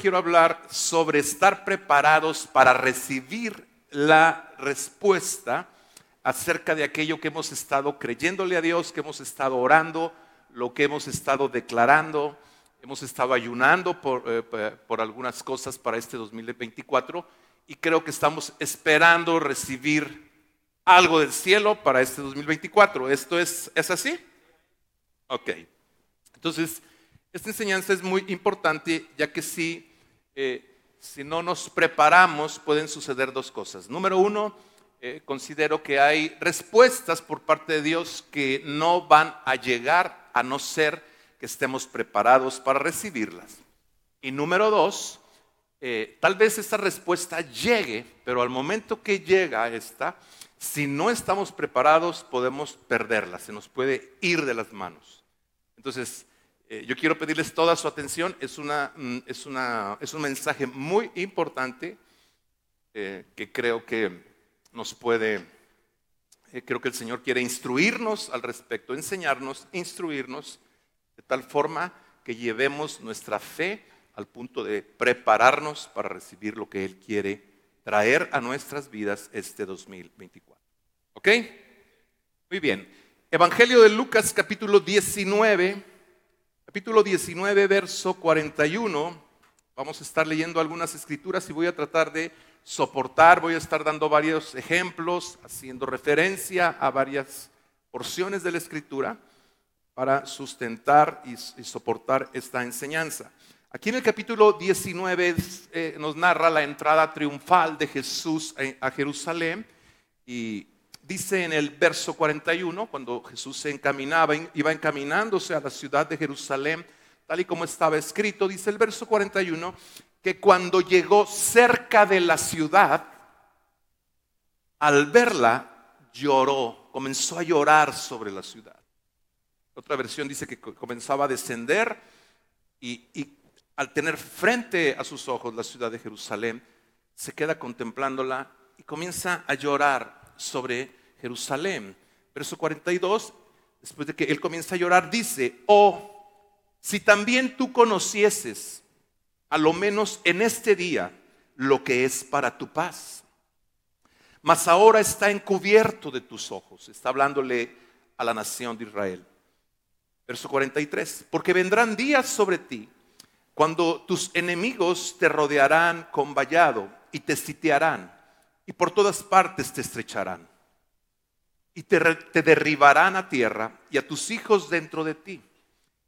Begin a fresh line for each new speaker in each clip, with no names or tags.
quiero hablar sobre estar preparados para recibir la respuesta acerca de aquello que hemos estado creyéndole a Dios, que hemos estado orando, lo que hemos estado declarando, hemos estado ayunando por, eh, por algunas cosas para este 2024 y creo que estamos esperando recibir algo del cielo para este 2024. ¿Esto es, es así? Ok. Entonces, esta enseñanza es muy importante ya que si, eh, si no nos preparamos pueden suceder dos cosas. Número uno, eh, considero que hay respuestas por parte de Dios que no van a llegar a no ser que estemos preparados para recibirlas. Y número dos, eh, tal vez esta respuesta llegue, pero al momento que llega esta, si no estamos preparados podemos perderla, se nos puede ir de las manos. Entonces, eh, yo quiero pedirles toda su atención, es, una, mm, es, una, es un mensaje muy importante eh, que creo que nos puede, creo que el Señor quiere instruirnos al respecto, enseñarnos, instruirnos, de tal forma que llevemos nuestra fe al punto de prepararnos para recibir lo que Él quiere traer a nuestras vidas este 2024. ¿Ok? Muy bien. Evangelio de Lucas capítulo 19, capítulo 19, verso 41. Vamos a estar leyendo algunas escrituras y voy a tratar de soportar, voy a estar dando varios ejemplos, haciendo referencia a varias porciones de la escritura para sustentar y, soportar esta enseñanza. Aquí en el capítulo 19 eh, nos narra la entrada triunfal de Jesús a Jerusalén y dice en el verso 41, cuando Jesús se encaminaba, iba encaminándose a la ciudad de Jerusalén, tal y como estaba escrito, dice el verso 41, que cuando llegó cerca de la ciudad, al verla, lloró, comenzó a llorar sobre la ciudad. Otra versión dice que comenzaba a descender y, al tener frente a sus ojos la ciudad de Jerusalén, se queda contemplándola y comienza a llorar sobre Jerusalén. Verso 42, después de que él comienza a llorar, dice, oh, si también tú conocieses, a lo menos en este día, lo que es para tu paz. Mas ahora está encubierto de tus ojos. Está hablándole a la nación de Israel. Verso 43, porque vendrán días sobre ti cuando tus enemigos te rodearán con vallado y te sitiarán y por todas partes te estrecharán y te, derribarán a tierra y a tus hijos dentro de ti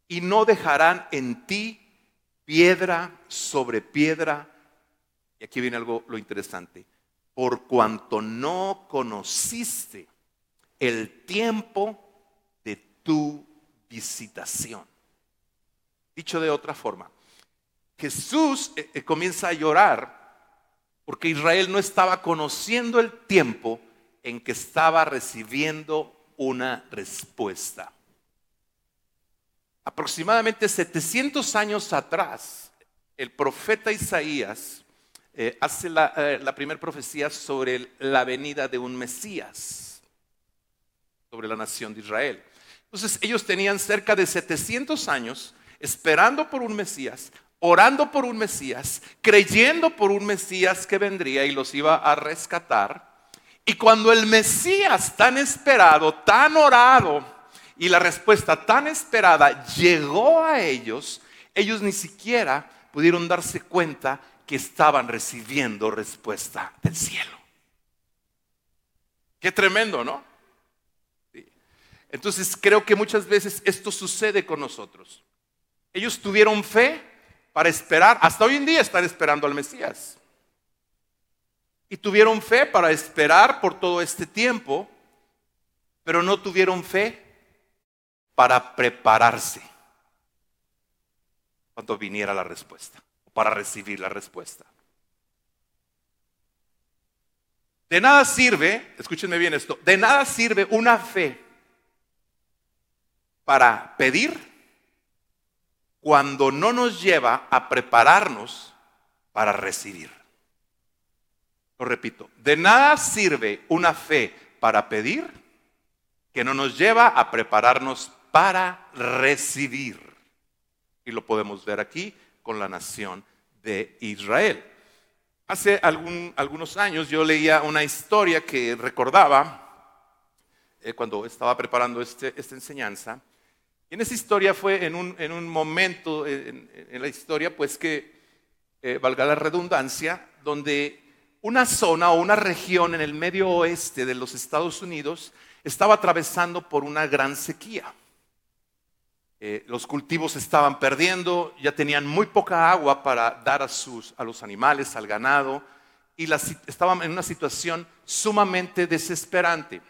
y no dejarán en ti piedra sobre piedra. Y aquí viene algo lo interesante. Por cuanto no conociste el tiempo de tu visitación. Dicho de otra forma, Jesús eh, eh, comienza a llorar porque Israel no estaba conociendo el tiempo en que estaba recibiendo una respuesta. Aproximadamente 700 años atrás, el profeta Isaías eh, hace la, la primera profecía sobre la venida de un Mesías, sobre la nación de Israel. Entonces ellos tenían cerca de 700 años esperando por un Mesías, orando por un Mesías, creyendo por un Mesías que vendría y los iba a rescatar. Y cuando el Mesías tan esperado, tan orado, y la respuesta tan esperada llegó a ellos, ellos ni siquiera pudieron darse cuenta que estaban recibiendo respuesta del cielo. Qué tremendo, ¿no? Entonces creo que muchas veces esto sucede con nosotros. Ellos tuvieron fe, para esperar, hasta hoy en día están esperando al Mesías. Y tuvieron fe para esperar por todo este tiempo, pero no tuvieron fe para prepararse cuando viniera la respuesta, para recibir la respuesta. De nada sirve, escúchenme bien esto, de nada sirve una fe para pedir cuando no nos lleva a prepararnos para recibir. Repito, de nada sirve una fe para pedir que no nos lleva a prepararnos para recibir. Y lo podemos ver aquí con la nación de Israel. Hace algunos años yo leía una historia que recordaba eh, cuando estaba preparando este, esta enseñanza. Y en esa historia fue en un, momento en, la historia, pues que, eh, valga la redundancia, donde una zona o una región en el medio oeste de los Estados Unidos estaba atravesando por una gran sequía. Eh, los cultivos estaban perdiendo, ya tenían muy poca agua para dar a, sus, a los animales, al ganado, y estaban en una situación sumamente desesperante.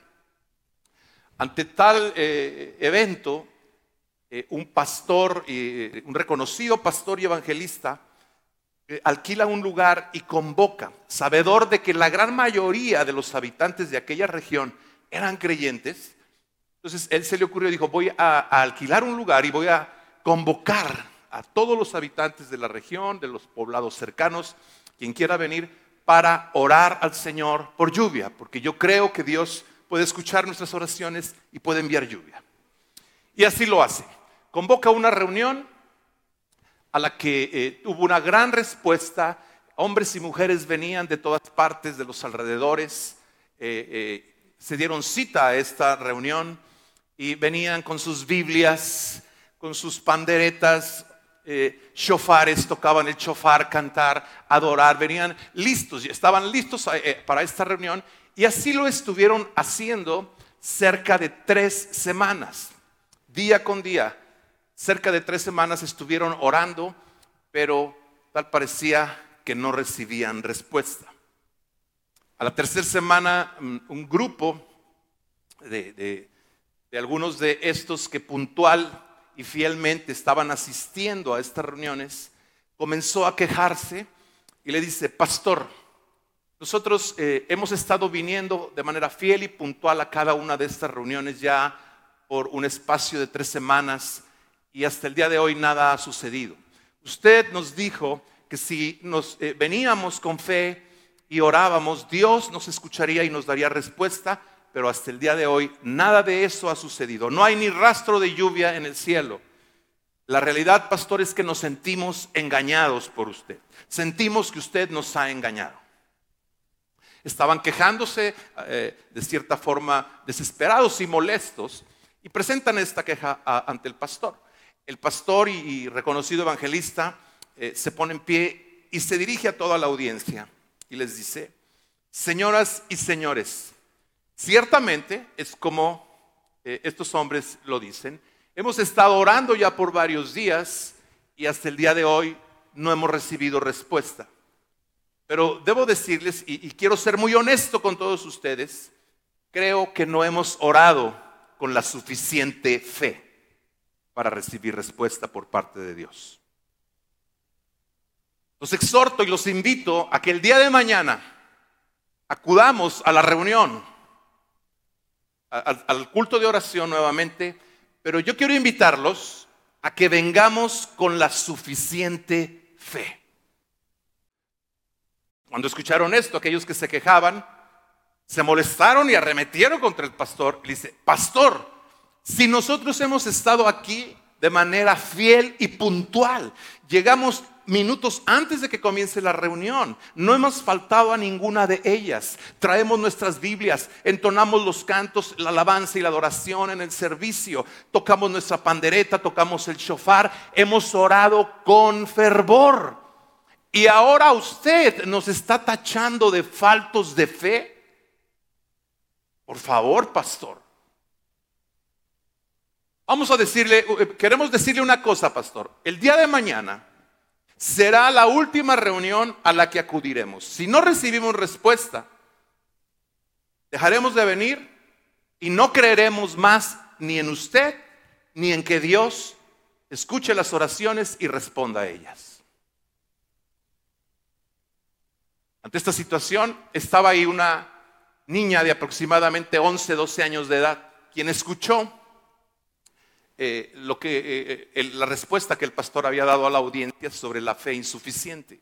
Ante tal eh, evento, eh, un pastor, un reconocido pastor y evangelista, alquila un lugar y convoca, sabedor de que la gran mayoría de los habitantes de aquella región eran creyentes, entonces él se le ocurrió y dijo, voy a, alquilar un lugar y voy a convocar a todos los habitantes de la región, de los poblados cercanos, quien quiera venir, para orar al Señor por lluvia, porque yo creo que Dios puede escuchar nuestras oraciones y puede enviar lluvia. Y así lo hace. Convoca una reunión a la que eh, tuvo una gran respuesta. Hombres y mujeres venían de todas partes, de los alrededores, eh, eh, se dieron cita a esta reunión y venían con sus Biblias, con sus panderetas, eh, shofares, tocaban el shofar, cantar, adorar, venían listos, estaban listos para esta reunión y así lo estuvieron haciendo cerca de tres semanas, día con día, cerca de tres semanas estuvieron orando, pero tal parecía que no recibían respuesta. A la tercera semana, mm, un grupo de algunos de estos que puntual y fielmente estaban asistiendo a estas reuniones, comenzó a quejarse y le dice, pastor, nosotros eh, hemos estado viniendo de manera fiel y puntual a cada una de estas reuniones ya por un espacio de tres semanas y hasta el día de hoy nada ha sucedido. Usted nos dijo que si nos eh, veníamos con fe y orábamos, Dios nos escucharía y nos daría respuesta pero hasta el día de hoy nada de eso ha sucedido. No hay ni rastro de lluvia en el cielo. La realidad, pastor, es que nos sentimos engañados por usted. Sentimos que usted nos ha engañado. Estaban quejándose eh, de cierta forma desesperados y molestos y presentan esta queja ante el pastor. El pastor y, reconocido evangelista eh, se pone en pie y se dirige a toda la audiencia y les dice, señoras y señores, Ciertamente es como eh, estos hombres lo dicen. Hemos estado orando ya por varios días y hasta el día de hoy no hemos recibido respuesta. Pero debo decirles, y, y quiero ser muy honesto con todos ustedes, creo que no hemos orado con la suficiente fe para recibir respuesta por parte de Dios. Los exhorto y los invito a que el día de mañana acudamos a la reunión al, culto de oración nuevamente, pero yo quiero invitarlos a que vengamos con la suficiente fe. Cuando escucharon esto, aquellos que se quejaban, se molestaron y arremetieron contra el pastor. Le dice, pastor, si nosotros hemos estado aquí de manera fiel y puntual, llegamos minutos antes de que comience la reunión. No hemos faltado a ninguna de ellas. Traemos nuestras Biblias, entonamos los cantos, la alabanza y la adoración en el servicio, tocamos nuestra pandereta, tocamos el shofar, hemos orado con fervor. Y ahora usted nos está tachando de faltos de fe. Por favor, pastor. Vamos a decirle, eh, queremos decirle una cosa, pastor. El día de mañana será la última reunión a la que acudiremos. Si no recibimos respuesta, dejaremos de venir y no creeremos más ni en usted ni en que Dios escuche las oraciones y responda a ellas. Ante esta situación estaba ahí una niña de aproximadamente 11, 12 años de edad, quien escuchó eh, lo que, eh, eh, la respuesta que el pastor había dado a la audiencia sobre la fe insuficiente.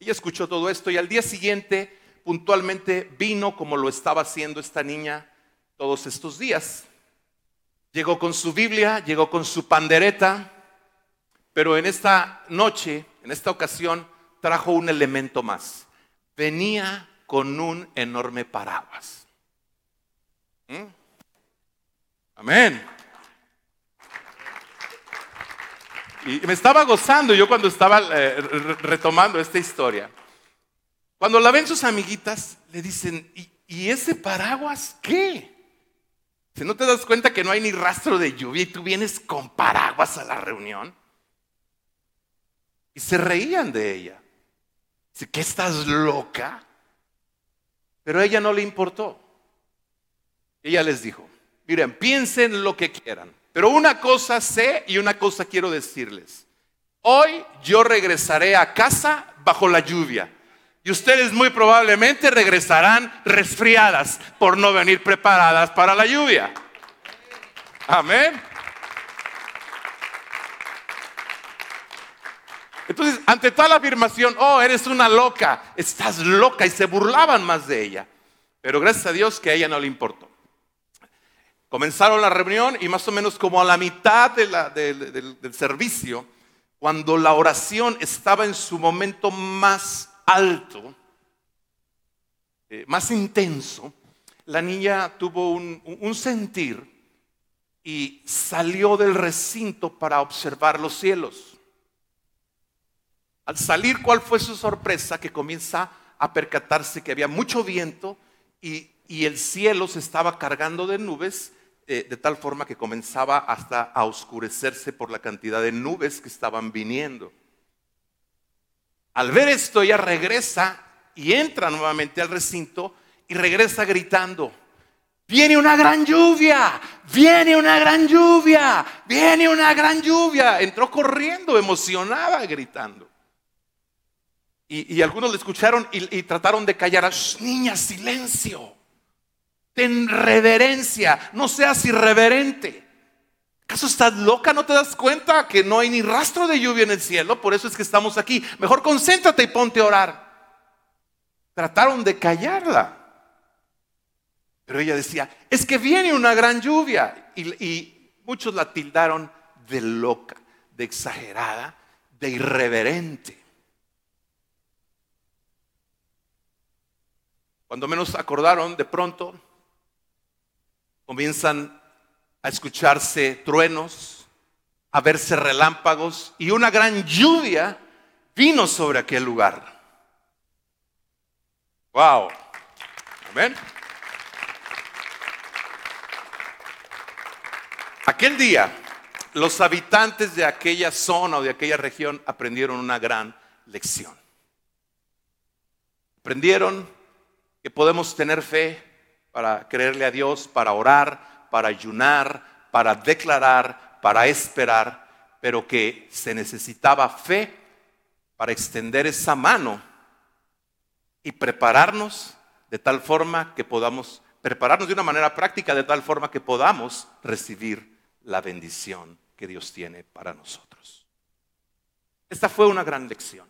Ella escuchó todo esto y al día siguiente puntualmente vino como lo estaba haciendo esta niña todos estos días. Llegó con su Biblia, llegó con su pandereta, pero en esta noche, en esta ocasión, trajo un elemento más. Venía con un enorme paraguas. ¿Mm? Amén. Y me estaba gozando yo cuando estaba eh, retomando esta historia. Cuando la ven sus amiguitas, le dicen, ¿y, ¿y ese paraguas qué? Si no te das cuenta que no hay ni rastro de lluvia y tú vienes con paraguas a la reunión. Y se reían de ella. Dice, ¿qué estás loca? Pero a ella no le importó. Ella les dijo, miren, piensen lo que quieran. Pero una cosa sé y una cosa quiero decirles. Hoy yo regresaré a casa bajo la lluvia. Y ustedes muy probablemente regresarán resfriadas por no venir preparadas para la lluvia. Amén. Entonces, ante tal afirmación, oh, eres una loca, estás loca, y se burlaban más de ella. Pero gracias a Dios que a ella no le importó. Comenzaron la reunión y más o menos como a la mitad del servicio, cuando la oración estaba en su momento más alto, eh, más intenso, la niña tuvo un sentir y salió del recinto para observar los cielos. Al salir, ¿cuál fue su sorpresa? Que comienza a percatarse que había mucho viento y, el cielo se estaba cargando de nubes eh, de tal forma que comenzaba hasta a oscurecerse por la cantidad de nubes que estaban viniendo. Al ver esto, ella regresa y entra nuevamente al recinto y regresa gritando, viene una gran lluvia, viene una gran lluvia, viene una gran lluvia. Entró corriendo, emocionada, gritando. Y, algunos le escucharon y, trataron de callar. niña, silencio. Ten reverencia. No seas irreverente. ¿Acaso estás loca? ¿No te das cuenta que no hay ni rastro de lluvia en el cielo? Por eso es que estamos aquí. Mejor concéntrate y ponte a orar. Trataron de callarla. Pero ella decía, es que viene una gran lluvia. y muchos la tildaron de loca, de exagerada, de irreverente. Cuando menos acordaron, de pronto comienzan a escucharse truenos, a verse relámpagos y una gran lluvia vino sobre aquel lugar. Wow. Amén. Aquel día, los habitantes de aquella zona o de aquella región aprendieron una gran lección. Aprendieron que podemos tener fe para creerle a Dios, para orar, para ayunar, para declarar, para esperar, pero que se necesitaba fe para extender esa mano y prepararnos de tal forma que podamos, prepararnos de una manera práctica de tal forma que podamos recibir la bendición que Dios tiene para nosotros. Esta fue una gran lección.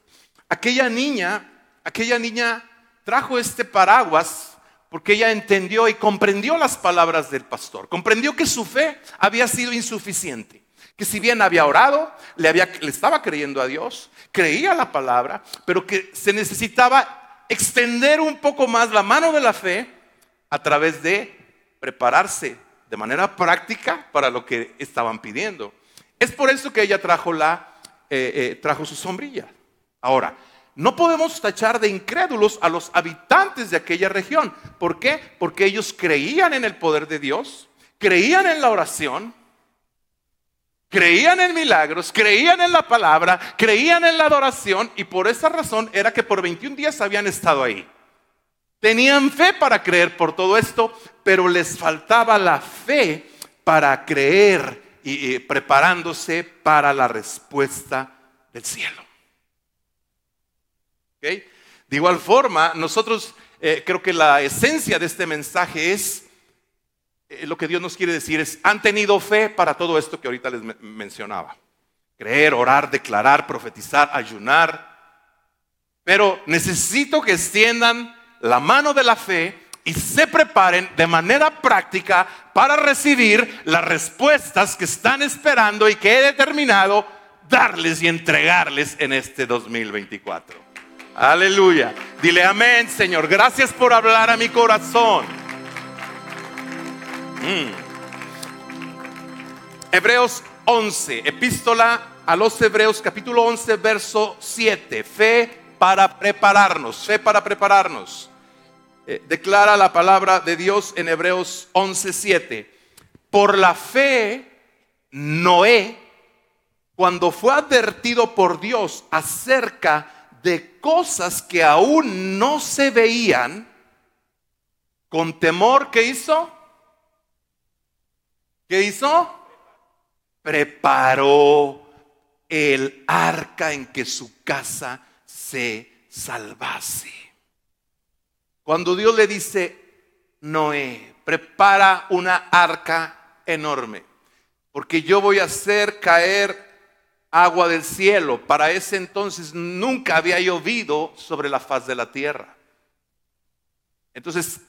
Aquella niña, aquella niña trajo este paraguas porque ella entendió y comprendió las palabras del pastor, comprendió que su fe había sido insuficiente, que si bien había orado, le, había, le estaba creyendo a Dios, creía la palabra, pero que se necesitaba extender un poco más la mano de la fe a través de prepararse de manera práctica para lo que estaban pidiendo. Es por eso que ella trajo, la, eh, eh, trajo su sombrilla. Ahora, no podemos tachar de incrédulos a los habitantes de aquella región. ¿Por qué? Porque ellos creían en el poder de Dios, creían en la oración, creían en milagros, creían en la palabra, creían en la adoración y por esa razón era que por 21 días habían estado ahí. Tenían fe para creer por todo esto, pero les faltaba la fe para creer y, preparándose para la respuesta del cielo. De igual forma, nosotros eh, creo que la esencia de este mensaje es, eh, lo que Dios nos quiere decir es, han tenido fe para todo esto que ahorita les mencionaba. Creer, orar, declarar, profetizar, ayunar. Pero necesito que extiendan la mano de la fe y se preparen de manera práctica para recibir las respuestas que están esperando y que he determinado darles y entregarles en este 2024. Aleluya. Dile amén, Señor. Gracias por hablar a mi corazón. Mm. Hebreos 11, epístola a los Hebreos capítulo 11, verso 7. Fe para prepararnos, fe para prepararnos. Eh, declara la palabra de Dios en Hebreos 11, 7. Por la fe, Noé, cuando fue advertido por Dios acerca de cosas que aún no se veían, con temor, ¿qué hizo? ¿Qué hizo? Preparó el arca en que su casa se salvase. Cuando Dios le dice, Noé, prepara una arca enorme, porque yo voy a hacer caer agua del cielo. Para ese entonces nunca había llovido sobre la faz de la tierra. Entonces,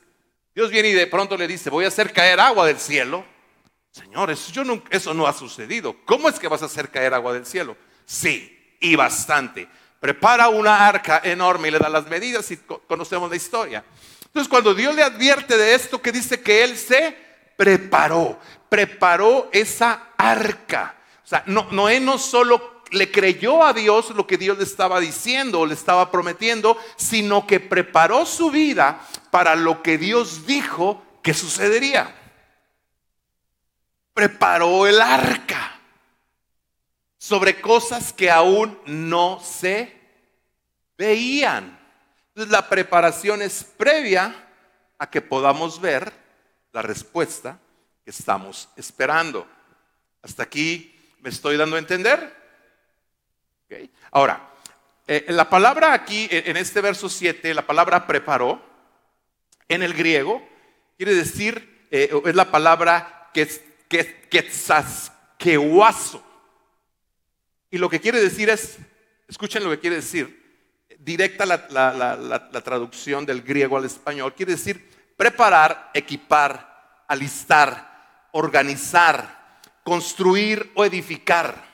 Dios viene y de pronto le dice, voy a hacer caer agua del cielo. Señor, eso, yo eso no ha sucedido. ¿Cómo es que vas a hacer caer agua del cielo? Sí, y bastante. Prepara una arca enorme y le da las medidas y conocemos la historia. Entonces, cuando Dios le advierte de esto, que dice que Él se preparó, preparó esa arca. No, Noé no solo le creyó a Dios lo que Dios le estaba diciendo o le estaba prometiendo, sino que preparó su vida para lo que Dios dijo que sucedería preparó el arca sobre cosas que aún no se veían. Entonces la preparación es previa a que podamos ver la respuesta que estamos esperando. Hasta aquí me estoy dando a entender. Ahora, eh, la palabra aquí, en este verso 7, la palabra preparó, en el griego, quiere decir, eh, es la palabra que Quetzasquehuazo. Y lo que quiere decir es, escuchen lo que quiere decir, directa la, traducción del griego al español, quiere decir preparar, equipar, alistar, organizar, construir o edificar,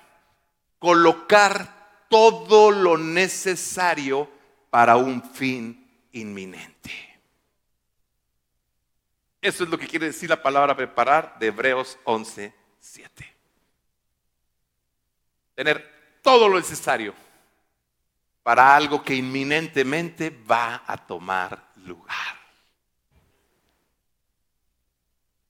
colocar todo lo necesario para un fin inminente. Eso es lo que quiere decir la palabra preparar de Hebreos 11, 7. Tener todo lo necesario para algo que inminentemente va a tomar lugar.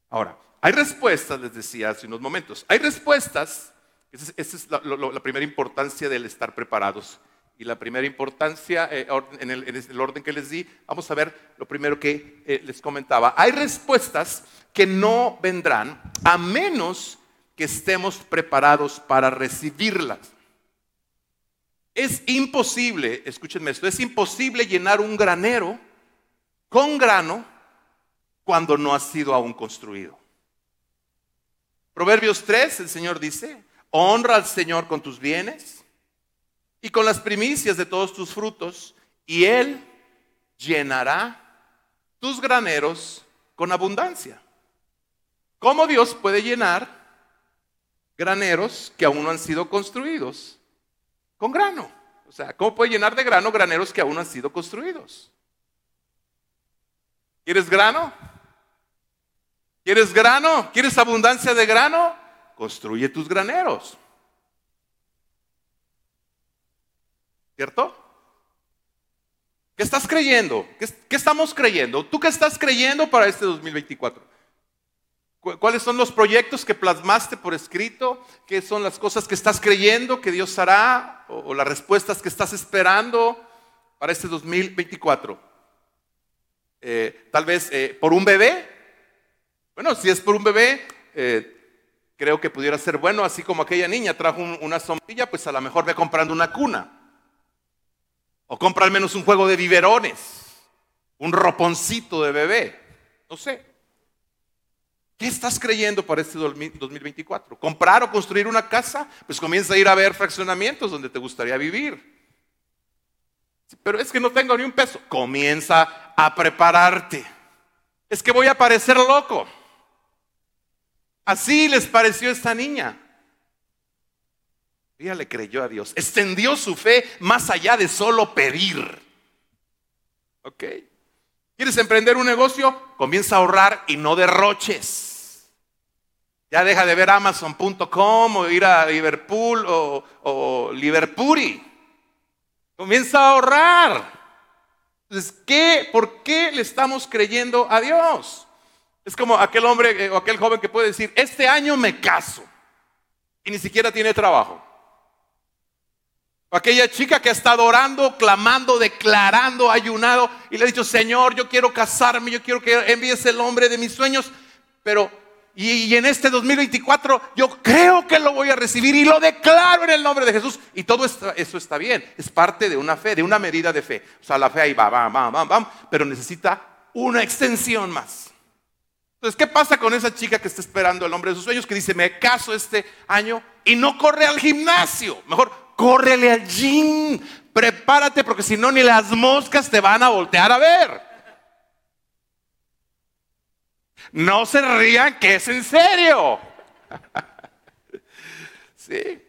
Ahora, hay respuestas, les decía hace unos momentos, hay respuestas, esa es, la primera importancia del estar preparados y la primera importancia eh, en, el, orden que les di, vamos a ver lo primero que eh, les comentaba. Hay respuestas que no vendrán a menos que estemos preparados para recibirlas. Es imposible, escúchenme esto, es imposible llenar un granero con grano cuando no ha sido aún construido. Proverbios 3, el Señor dice, honra al Señor con tus bienes y con las primicias de todos tus frutos, y Él llenará tus graneros con abundancia. ¿Cómo Dios puede llenar graneros que aún no han sido construidos? Con grano. O sea, ¿cómo puede llenar de grano graneros que aún no han sido construidos? ¿Quieres grano? ¿Quieres grano? ¿Quieres abundancia de grano? Construye tus graneros. ¿Cierto? ¿Qué estás creyendo? ¿Qué, estamos creyendo? ¿Tú qué estás creyendo para este 2024? ¿Cuáles son los proyectos que plasmaste por escrito? ¿Qué son las cosas que estás creyendo que Dios hará? ¿O, las respuestas que estás esperando para este 2024? Eh, Tal vez eh, por un bebé. Bueno, si es por un bebé, eh, creo que pudiera ser bueno, así como aquella niña trajo una sombrilla, pues a lo mejor ve comprando una cuna. O compra al menos un juego de biberones, un roponcito de bebé. No sé. ¿Qué estás creyendo para este 2024? ¿Comprar o construir una casa? Pues comienza a ir a ver fraccionamientos donde te gustaría vivir. Pero es que no tengo ni un peso. Comienza a prepararte. Es que voy a parecer loco. Así les pareció esta niña. Ella le creyó a Dios, extendió su fe más allá de solo pedir. ¿Ok? ¿Quieres emprender un negocio? Comienza a ahorrar y no derroches. Ya deja de ver Amazon.com o ir a Liverpool o, o Liverpuri. Comienza a ahorrar. Entonces, ¿qué? ¿Por qué le estamos creyendo a Dios? Es como aquel hombre eh, o aquel joven que puede decir, este año me caso y ni siquiera tiene trabajo. O aquella chica que ha estado orando, clamando, declarando, ayunado y le ha dicho, Señor, yo quiero casarme, yo quiero que envíes el hombre de mis sueños, pero y, en este 2024 yo creo que lo voy a recibir y lo declaro en el nombre de Jesús. Y todo eso está bien, es parte de una fe, de una medida de fe. O sea, la fe ahí va, va, va, va, va, pero necesita una extensión más. Entonces, ¿qué pasa con esa chica que está esperando el hombre de sus sueños que dice, me caso este año y no corre al gimnasio? Mejor, córrele al gym, prepárate porque si no, ni las moscas te van a voltear a ver. No se rían que es en serio. sí.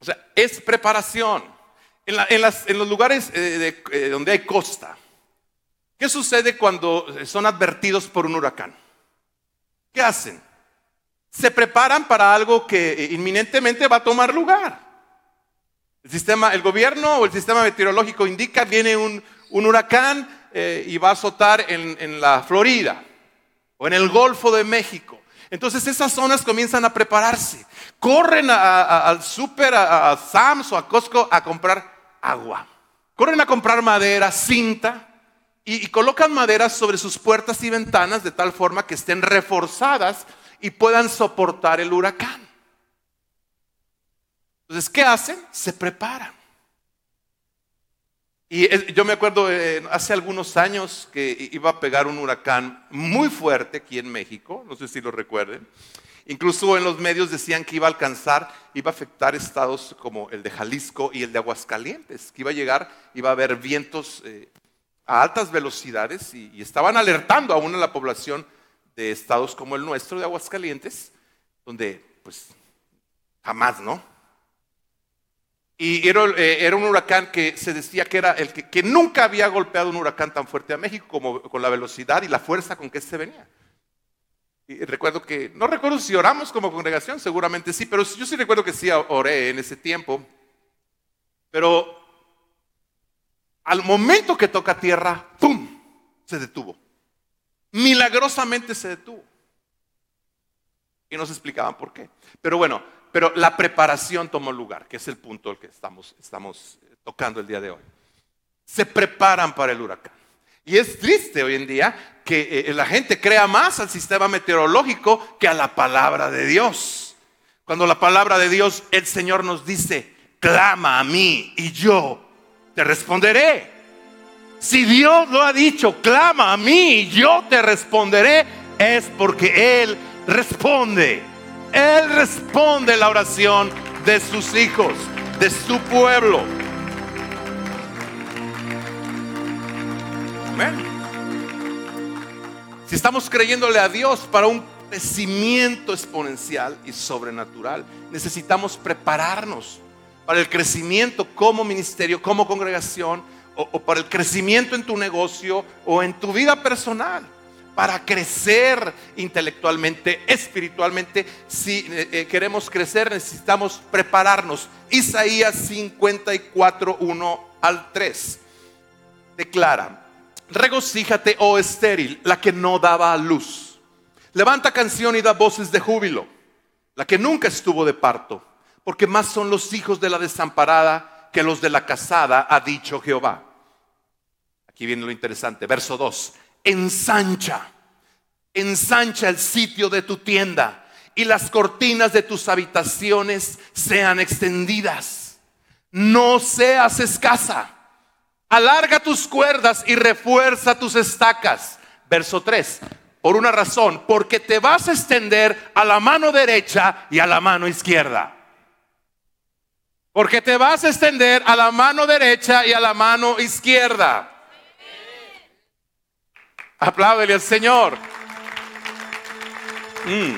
O sea, es preparación. En, los lugares eh, eh, donde hay costa, ¿qué sucede cuando son advertidos por un huracán? ¿Qué hacen? Se preparan para algo que eh, inminentemente va a tomar lugar. El gobierno o el sistema meteorológico indica viene un, huracán y va a azotar en la Florida o en el Golfo de México. Entonces esas zonas comienzan a prepararse. Corren al súper, a, Sams o a Costco a comprar agua. Corren a comprar madera, cinta y, colocan maderas sobre sus puertas y ventanas de tal forma que estén reforzadas y puedan soportar el huracán. Entonces, ¿qué hacen? Se preparan. Y yo me acuerdo eh, hace algunos años que iba a pegar un huracán muy fuerte aquí en México, no sé si lo recuerden. Incluso en los medios decían que iba a alcanzar, iba a afectar estados como el de Jalisco y el de Aguascalientes, que iba a llegar, iba a haber vientos eh, a altas velocidades y, estaban alertando aún a la población de estados como el nuestro de Aguascalientes, donde pues jamás, ¿no? Y eh, era, un huracán que se decía que era el que, nunca había golpeado un huracán tan fuerte a México como con la velocidad y la fuerza con que se venía. Recuerdo que, no recuerdo si oramos como congregación, seguramente sí, pero yo sí recuerdo que sí oré en ese tiempo. Pero al momento que toca tierra, ¡pum! se detuvo. Milagrosamente se detuvo. Y no se explicaban por qué. Pero bueno, pero la preparación tomó lugar, que es el punto que estamos, estamos eh, tocando el día de hoy. Se preparan para el huracán. Y es triste hoy en día que eh, la gente crea más al sistema meteorológico que a la palabra de Dios. Cuando la palabra de Dios, el Señor nos dice, clama a mí y yo te responderé. Si Dios lo ha dicho, clama a mí yo te responderé, es porque Él responde. Él responde la oración de sus hijos, de su pueblo. Amén. Si estamos creyéndole a Dios para un crecimiento exponencial y sobrenatural, necesitamos prepararnos para el crecimiento como ministerio, como congregación, o, para el crecimiento en tu negocio o en tu vida personal para crecer intelectualmente, espiritualmente. Si eh, eh, queremos crecer necesitamos prepararnos. Isaías 54, 1 al 3 declara, regocíjate, oh estéril, la que no daba a luz. Levanta canción y da voces de júbilo, la que nunca estuvo de parto, porque más son los hijos de la desamparada que los de la casada, ha dicho Jehová. Aquí viene lo interesante, verso 2 ensancha, ensancha el sitio de tu tienda y las cortinas de tus habitaciones sean extendidas. No seas escasa. Alarga tus cuerdas y refuerza tus estacas. Verso 3. Por una razón, porque te vas a extender a la mano derecha y a la mano izquierda. Porque te vas a extender a la mano derecha y a la mano izquierda. Apláudele al Señor. Mm.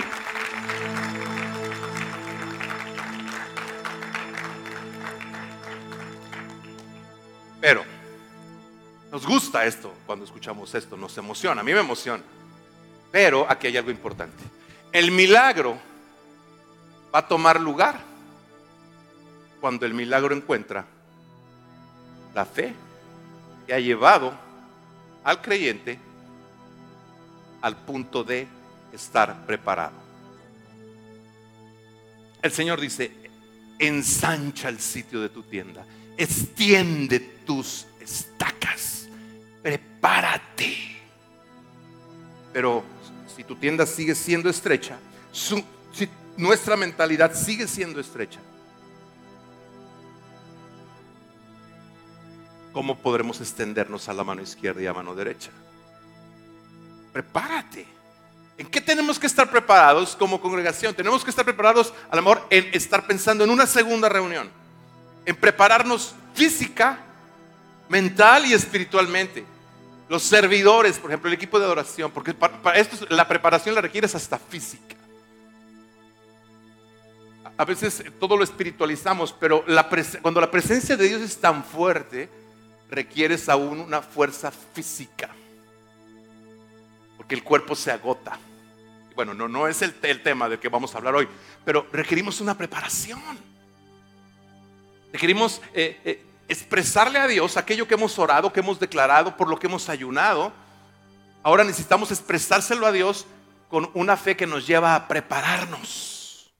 Pero Nos gusta esto cuando escuchamos esto, nos emociona, a mí me emociona. Pero aquí hay algo importante. El milagro va a tomar lugar cuando el milagro encuentra la fe que ha llevado al creyente al punto de estar preparado. El Señor dice, ensancha el sitio de tu tienda, extiende tus estacas, prepárate. Pero si tu tienda sigue siendo estrecha, si nuestra mentalidad sigue siendo estrecha, ¿cómo podremos extendernos a la mano izquierda y a mano derecha? Prepárate. ¿En qué tenemos que estar preparados como congregación? Tenemos que estar preparados a lo mejor en estar pensando en una segunda reunión, en prepararnos física, mental y espiritualmente. Los servidores, por ejemplo, el equipo de adoración, porque para, esto la preparación la requieres hasta física. A veces todo lo espiritualizamos, pero cuando la presencia de Dios es tan fuerte, requieres aún una fuerza física. Porque el cuerpo se agota. Bueno, no, no es el, tema del que vamos a hablar hoy, pero requerimos una preparación. Requerimos eh, eh, expresarle a Dios aquello que hemos orado, que hemos declarado, por lo que hemos ayunado. Ahora necesitamos expresárselo a Dios con una fe que nos lleva a prepararnos,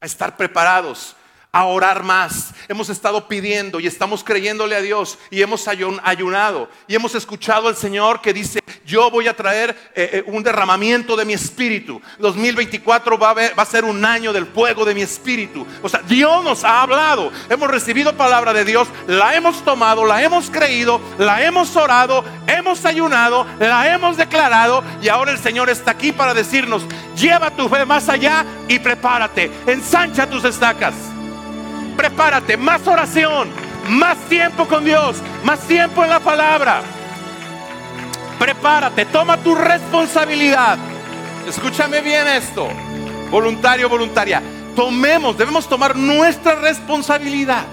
a estar preparados, a orar más. Hemos estado pidiendo y estamos creyéndole a Dios y hemos ayunado y hemos escuchado al Señor que dice, yo voy a traer eh, eh, un derramamiento de mi espíritu. 2024 va a, va a ser un año del fuego de mi espíritu. O sea, Dios nos ha hablado. Hemos recibido palabra de Dios, la hemos tomado, la hemos creído, la hemos orado, hemos ayunado, la hemos declarado y ahora el Señor está aquí para decirnos, lleva tu fe más allá y prepárate, ensancha tus estacas prepárate, más oración, más tiempo con Dios, más tiempo en la palabra. Prepárate, toma tu responsabilidad. Escúchame bien esto, voluntario, voluntaria. Tomemos, debemos tomar nuestra responsabilidad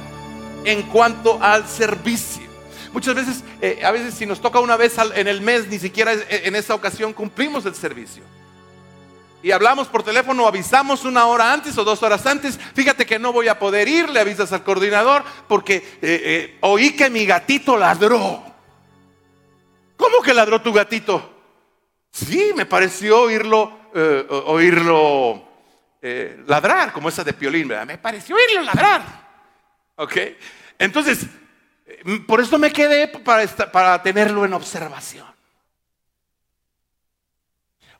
en cuanto al servicio. Muchas veces, eh, a veces si nos toca una vez en el mes, ni siquiera en esa ocasión cumplimos el servicio y hablamos por teléfono, avisamos una hora antes o dos horas antes, fíjate que no voy a poder ir, le avisas al coordinador porque eh, eh, oí que mi gatito ladró. ¿Cómo que ladró tu gatito? Sí, me pareció oírlo, eh, oírlo ladrar, como esa de Piolín, me pareció oírlo ladrar. ¿Ok? Entonces, por eso me quedé para, para tenerlo en observación.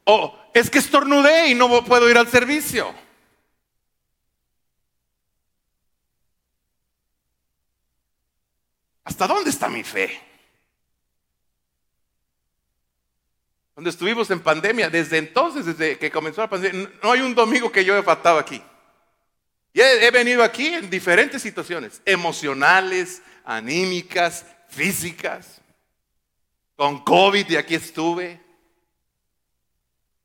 O es que estornudé y no puedo ir al servicio. ¿Hasta dónde está mi fe? Cuando estuvimos en pandemia, desde entonces, desde que comenzó la pandemia, no hay un domingo que yo he faltado aquí. Y he, he venido aquí en diferentes situaciones, emocionales, anímicas, físicas. Con COVID y aquí estuve.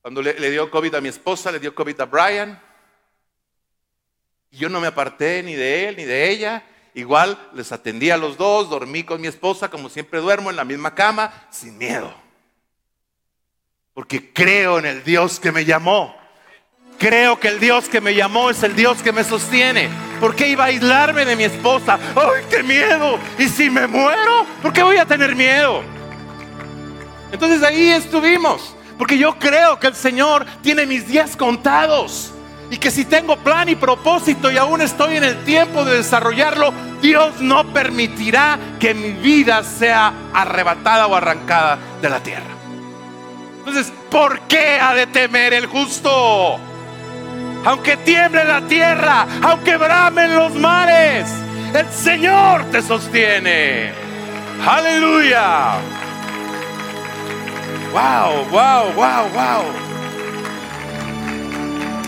Cuando le, dio COVID a mi esposa, le dio COVID a Brian. Y yo no me aparté ni de él ni de ella. Igual les atendí a los dos, dormí con mi esposa como siempre duermo en la misma cama, sin miedo. Porque creo en el Dios que me llamó. Creo que el Dios que me llamó es el Dios que me sostiene. ¿Por qué iba a aislarme de mi esposa? ¡Ay, qué miedo! ¿Y si me muero? ¿Por qué voy a tener miedo? Entonces ahí estuvimos. Porque yo creo que el Señor tiene mis días contados. Y que si tengo plan y propósito y aún estoy en el tiempo de desarrollarlo, Dios no permitirá que mi vida sea arrebatada o arrancada de la tierra. Entonces, ¿por qué ha de temer el justo? Aunque tiemble la tierra, aunque bramen los mares, el Señor te sostiene. Aleluya. Wow, wow, wow, wow.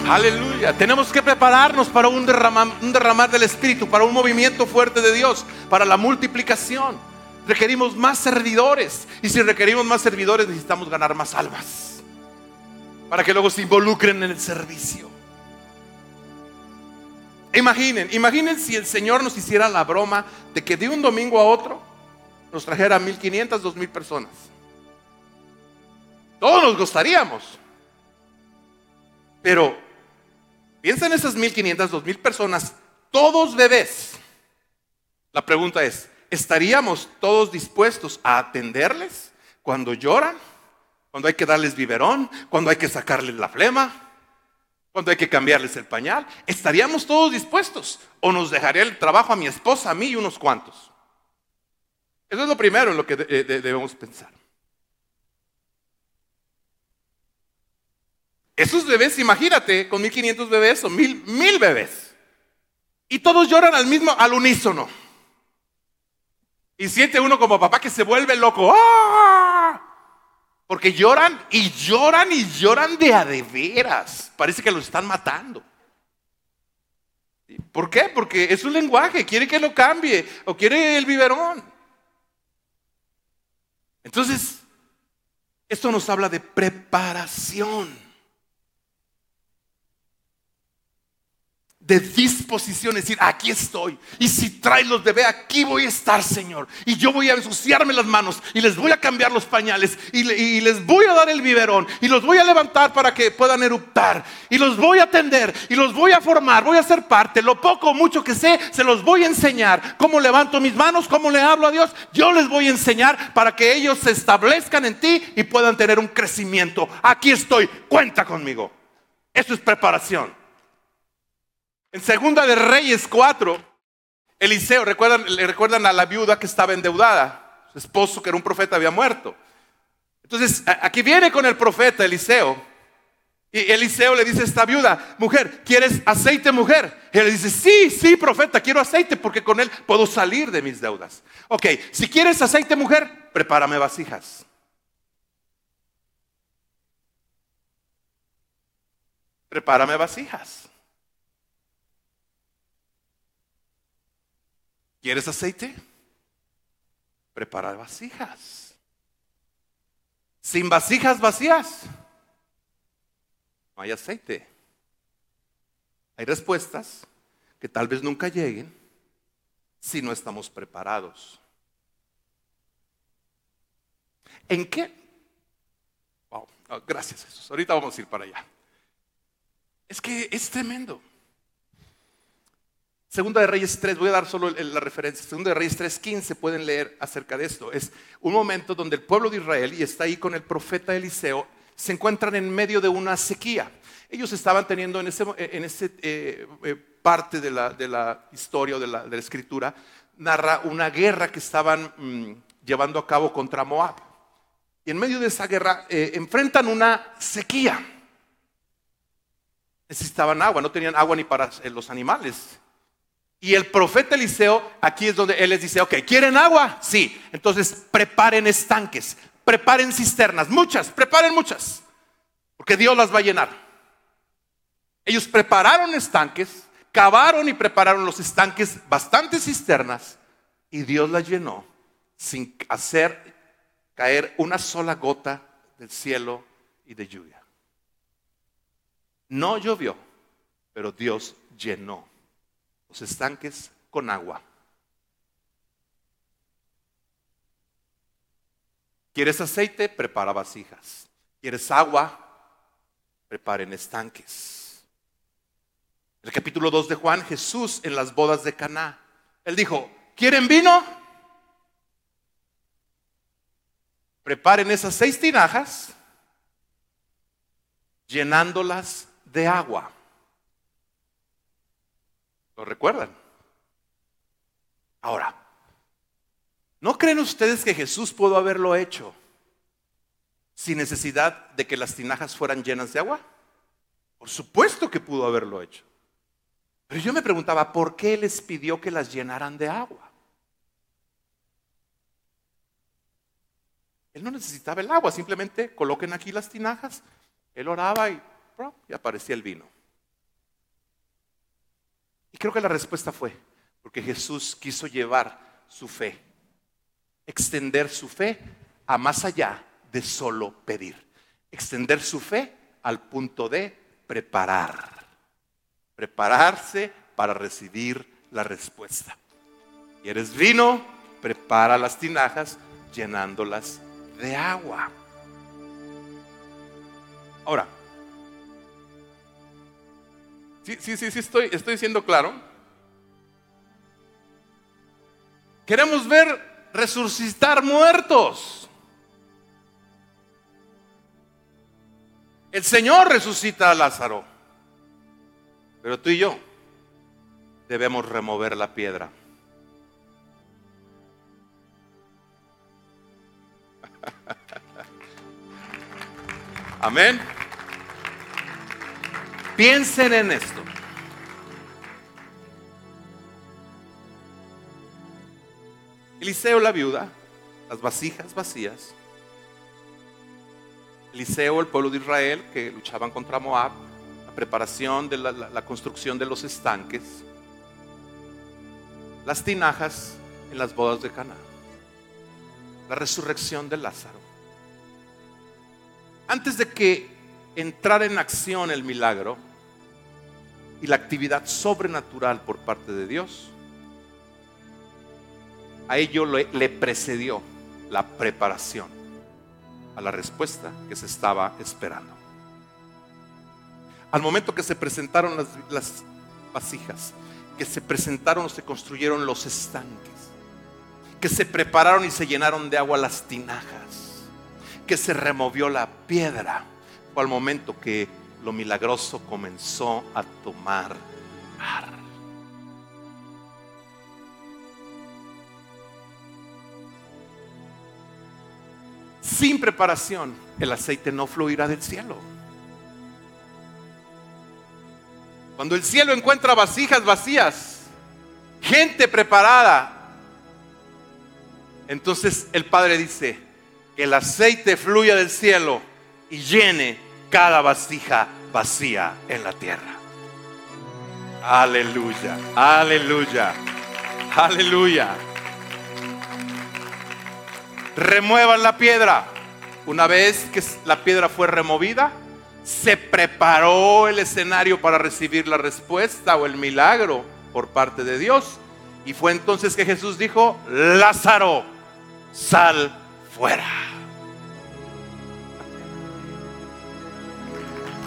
Aleluya. Tenemos que prepararnos para un derramar, un derramar del Espíritu, para un movimiento fuerte de Dios, para la multiplicación. Requerimos más servidores. Y si requerimos más servidores, necesitamos ganar más almas. Para que luego se involucren en el servicio. Imaginen, imaginen si el Señor nos hiciera la broma de que de un domingo a otro nos trajera 1500, 2000 personas. Todos nos gustaríamos. Pero piensa en esas 1500, 2000 personas, todos bebés. La pregunta es, ¿estaríamos todos dispuestos a atenderles cuando lloran? Cuando hay que darles biberón, cuando hay que sacarles la flema, cuando hay que cambiarles el pañal. ¿Estaríamos todos dispuestos? ¿O nos dejaría el trabajo a mi esposa, a mí y unos cuantos? Eso es lo primero en lo que debemos pensar. Esos bebés, imagínate, con 1500 bebés o mil, mil bebés. Y todos lloran al mismo, al unísono. Y siente uno como papá que se vuelve loco. ¡Ah! Porque lloran y lloran y lloran de a de veras. Parece que los están matando. ¿Por qué? Porque es un lenguaje, quiere que lo cambie o quiere el biberón. Entonces, esto nos habla de preparación. De disposición, decir, aquí estoy. Y si traes los bebés, aquí voy a estar, Señor. Y yo voy a ensuciarme las manos y les voy a cambiar los pañales y, les voy a dar el biberón y los voy a levantar para que puedan eruptar y los voy a atender y los voy a formar, voy a ser parte. Lo poco o mucho que sé, se los voy a enseñar. Cómo levanto mis manos, cómo le hablo a Dios, yo les voy a enseñar para que ellos se establezcan en ti y puedan tener un crecimiento. Aquí estoy, cuenta conmigo. Eso es preparación. En Segunda de Reyes 4, Eliseo, ¿recuerdan, le recuerdan a la viuda que estaba endeudada. Su esposo, que era un profeta, había muerto. Entonces, aquí viene con el profeta Eliseo. Y Eliseo le dice a esta viuda, mujer, ¿quieres aceite, mujer? Y él le dice, sí, sí, profeta, quiero aceite porque con él puedo salir de mis deudas. Ok, si quieres aceite, mujer, prepárame vasijas. Prepárame vasijas. ¿Quieres aceite? Prepara vasijas. Sin vasijas vacías, no hay aceite. Hay respuestas que tal vez nunca lleguen si no estamos preparados. ¿En qué? Wow, gracias Jesús. Ahorita vamos a ir para allá. Es que es tremendo. Segunda de Reyes 3, voy a dar solo la referencia. Segunda de Reyes 3, 15 pueden leer acerca de esto. Es un momento donde el pueblo de Israel, y está ahí con el profeta Eliseo, se encuentran en medio de una sequía. Ellos estaban teniendo en ese, en ese eh, eh, parte de la, historia o de la, escritura, narra una guerra que estaban mm, llevando a cabo contra Moab. Y en medio de esa guerra eh, enfrentan una sequía. Necesitaban agua, no tenían agua ni para los animales. Y el profeta Eliseo, aquí es donde él les dice, ok, ¿quieren agua? Sí. Entonces preparen estanques, preparen cisternas, muchas, preparen muchas, porque Dios las va a llenar. Ellos prepararon estanques, cavaron y prepararon los estanques, bastantes cisternas, y Dios las llenó sin hacer caer una sola gota del cielo y de lluvia. No llovió, pero Dios llenó los estanques con agua. ¿Quieres aceite? Prepara vasijas. ¿Quieres agua? Preparen estanques. El capítulo 2 de Juan, Jesús en las bodas de Caná. Él dijo, ¿quieren vino? Preparen esas seis tinajas llenándolas de agua. ¿Lo recuerdan? Ahora, ¿no creen ustedes que Jesús pudo haberlo hecho sin necesidad de que las tinajas fueran llenas de agua? Por supuesto que pudo haberlo hecho. Pero yo me preguntaba, ¿por qué les pidió que las llenaran de agua? Él no necesitaba el agua, simplemente coloquen aquí las tinajas, él oraba y, y aparecía el vino. Y creo que la respuesta fue, porque Jesús quiso llevar su fe, extender su fe a más allá de solo pedir, extender su fe al punto de preparar, prepararse para recibir la respuesta. ¿Quieres vino? prepara las tinajas llenándolas de agua. Ahora, sí, sí, sí, sí, estoy, estoy siendo claro. Queremos ver resucitar muertos. El Señor resucita a Lázaro, pero tú y yo debemos remover la piedra. Amén. Piensen en esto. Eliseo la viuda, las vasijas vacías. Eliseo, el pueblo de Israel que luchaban contra Moab, la preparación de la, construcción de los estanques, las tinajas en las bodas de Cana, la resurrección de Lázaro. Antes de que entrara en acción el milagro y la actividad sobrenatural por parte de Dios, a ello le, precedió la preparación a la respuesta que se estaba esperando. Al momento que se presentaron las, las vasijas, que se presentaron o se construyeron los estanques, que se prepararon y se llenaron de agua las tinajas, que se removió la piedra, fue al momento que lo milagroso comenzó a tomar ar. Sin preparación, el aceite no fluirá del cielo. Cuando el cielo encuentra vasijas vacías, gente preparada, entonces el Padre dice que el aceite fluya del cielo y llene cada vasija vacía en la tierra. Aleluya, aleluya, aleluya remuevan la piedra. Una vez que la piedra fue removida, se preparó el escenario para recibir la respuesta o el milagro por parte de Dios. Y fue entonces que Jesús dijo, Lázaro, sal fuera.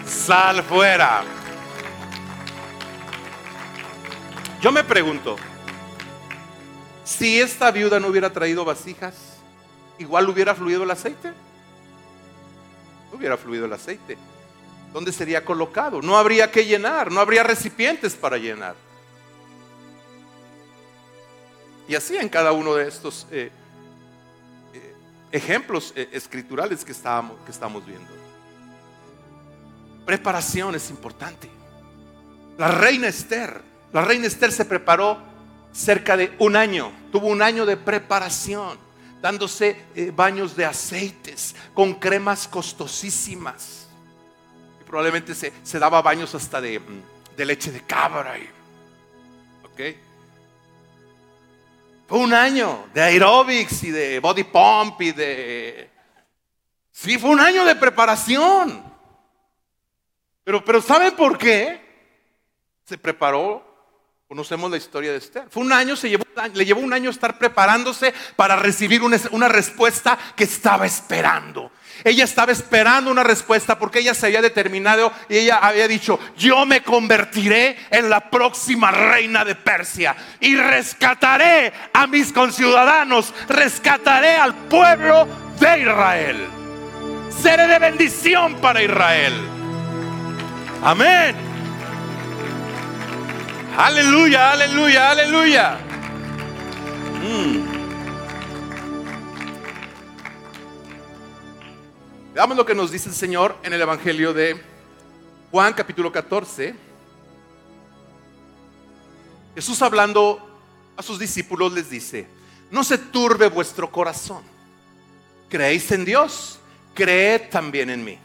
Sal fuera. Yo me pregunto, si esta viuda no hubiera traído vasijas, igual hubiera fluido el aceite. hubiera fluido el aceite. ¿Dónde sería colocado? No habría que llenar, no habría recipientes para llenar. Y así en cada uno de estos eh, eh, ejemplos eh, escriturales que, que estamos viendo. Preparación es importante. La reina Esther, la reina Esther se preparó cerca de un año, tuvo un año de preparación dándose eh, baños de aceites, con cremas costosísimas. Y probablemente se, daba baños hasta de, mm, leche de cabra. ¿Ok? Fue un año de aerobics y de body pump y de... Sí, fue un año de preparación. Pero, pero ¿saben por qué? Se preparó Conocemos la historia de Esther. Fue un año, se llevó, le llevó un año estar preparándose para recibir una, una, respuesta que estaba esperando. Ella estaba esperando una respuesta porque ella se había determinado y ella había dicho, yo me convertiré en la próxima reina de Persia y rescataré a mis conciudadanos, rescataré al pueblo de Israel. Seré de bendición para Israel. Amén. Aleluya, aleluya, aleluya. Mm. Veamos lo que nos dice el Señor en el Evangelio de Juan capítulo 14. Jesús hablando a sus discípulos les dice, no se turbe vuestro corazón. ¿Creéis en Dios? Creed también en mí.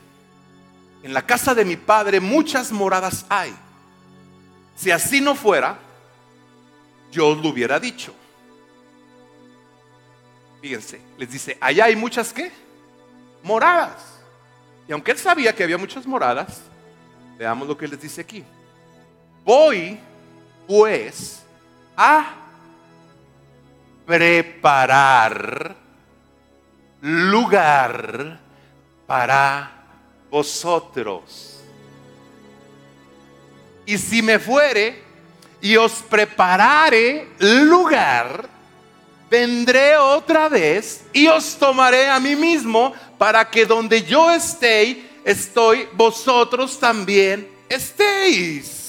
En la casa de mi Padre muchas moradas hay. Si así no fuera, yo os lo hubiera dicho. Fíjense, les dice, allá hay muchas qué? Moradas. Y aunque él sabía que había muchas moradas, veamos lo que les dice aquí. Voy pues a preparar lugar para vosotros. Y si me fuere y os preparare lugar, vendré otra vez y os tomaré a mí mismo para que donde yo esté, estoy, vosotros también estéis.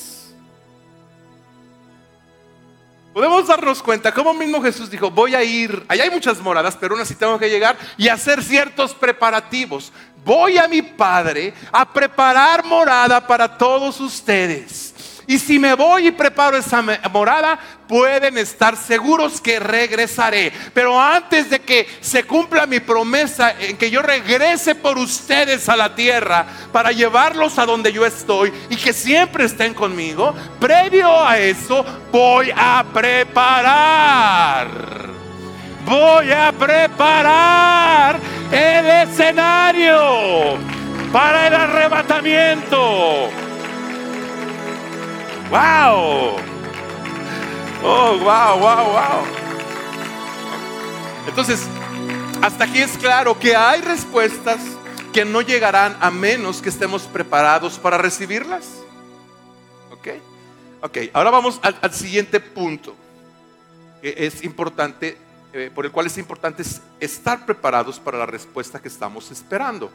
Podemos darnos cuenta cómo mismo Jesús dijo, voy a ir, allá hay muchas moradas, pero aún así tengo que llegar y hacer ciertos preparativos. Voy a mi Padre a preparar morada para todos ustedes. Y si me voy y preparo esa morada, pueden estar seguros que regresaré. Pero antes de que se cumpla mi promesa en que yo regrese por ustedes a la tierra para llevarlos a donde yo estoy y que siempre estén conmigo, previo a eso voy a preparar. Voy a preparar el escenario para el arrebatamiento. ¡Wow! ¡Oh, wow, wow, wow! Entonces, hasta aquí es claro que hay respuestas que no llegarán a menos que estemos preparados para recibirlas. ¿Ok? Ok, ahora vamos al, siguiente punto que es importante, eh, por el cual es importante estar preparados para la respuesta que estamos esperando.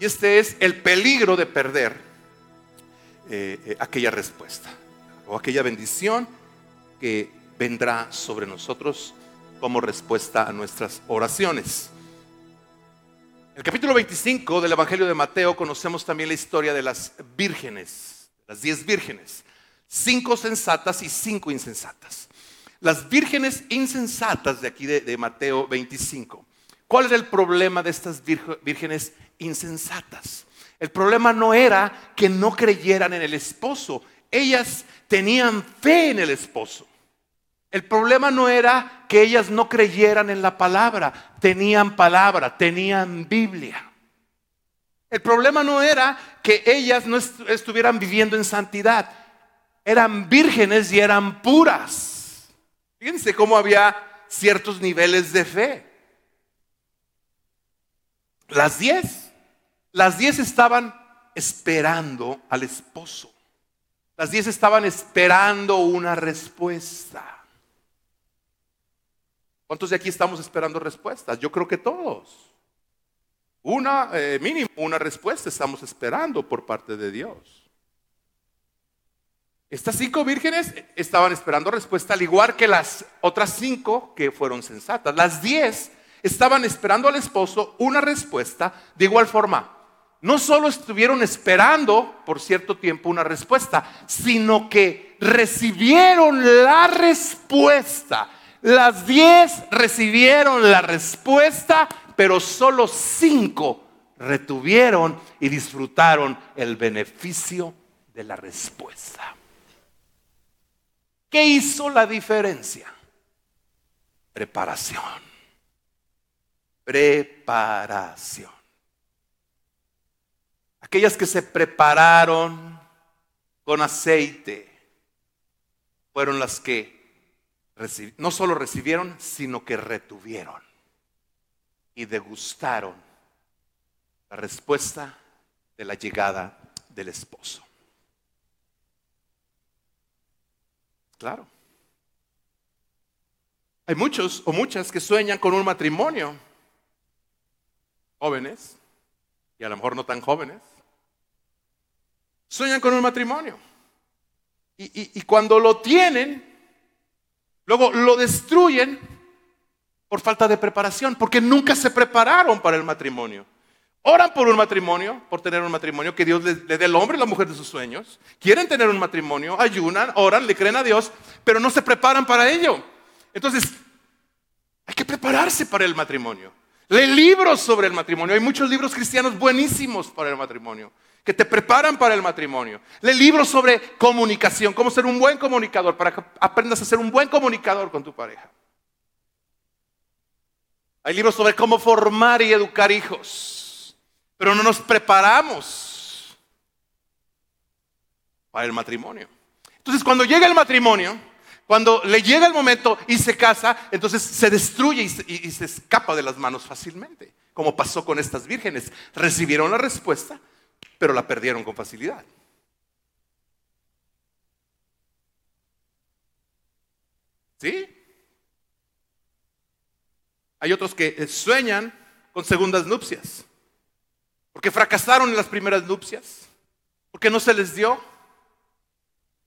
Y este es el peligro de perder eh, eh, aquella respuesta o aquella bendición que vendrá sobre nosotros como respuesta a nuestras oraciones. En el capítulo 25 del Evangelio de Mateo conocemos también la historia de las vírgenes, las diez vírgenes, cinco sensatas y cinco insensatas. Las vírgenes insensatas de aquí de, de Mateo 25. ¿Cuál era el problema de estas vírgenes insensatas? El problema no era que no creyeran en el esposo. Ellas tenían fe en el esposo. El problema no era que ellas no creyeran en la palabra. Tenían palabra, tenían Biblia. El problema no era que ellas no estuvieran viviendo en santidad. Eran vírgenes y eran puras. Fíjense cómo había ciertos niveles de fe. Las diez las diez estaban esperando al esposo. Las diez estaban esperando una respuesta. ¿Cuántos de aquí estamos esperando respuestas? Yo creo que todos. Una, eh, mínimo, una respuesta estamos esperando por parte de Dios. Estas cinco vírgenes estaban esperando respuesta, al igual que las otras cinco que fueron sensatas. Las diez estaban esperando al esposo una respuesta de igual forma no solo estuvieron esperando por cierto tiempo una respuesta, sino que recibieron la respuesta. Las diez recibieron la respuesta, pero solo cinco retuvieron y disfrutaron el beneficio de la respuesta. ¿Qué hizo la diferencia? Preparación. Preparación. Aquellas que se prepararon con aceite fueron las que no solo recibieron, sino que retuvieron y degustaron la respuesta de la llegada del esposo. Claro. Hay muchos o muchas que sueñan con un matrimonio, jóvenes, y a lo mejor no tan jóvenes, sueñan con un matrimonio. Y, cuando lo tienen, luego lo destruyen por falta de preparación, porque nunca se prepararon para el matrimonio. Oran por un matrimonio, por tener un matrimonio, que Dios le, dé el hombre y la mujer de sus sueños. Quieren tener un matrimonio, ayunan, oran, le creen a Dios, pero no se preparan para ello. Entonces, hay que prepararse para el matrimonio. Lee libros sobre el matrimonio. Hay muchos libros cristianos buenísimos para el matrimonio, que te preparan para el matrimonio. Lee libros sobre comunicación, cómo ser un buen comunicador, para que aprendas a ser un buen comunicador con tu pareja. Hay libros sobre cómo formar y educar hijos, pero no nos preparamos para el matrimonio. Entonces, cuando llega el matrimonio, Cuando le llega el momento y se casa, entonces se destruye y se, y se escapa de las manos fácilmente, como pasó con estas vírgenes. Recibieron la respuesta, pero la perdieron con facilidad. ¿Sí? Hay otros que eh, sueñan con segundas nupcias, porque fracasaron en las primeras nupcias, porque no se les dio.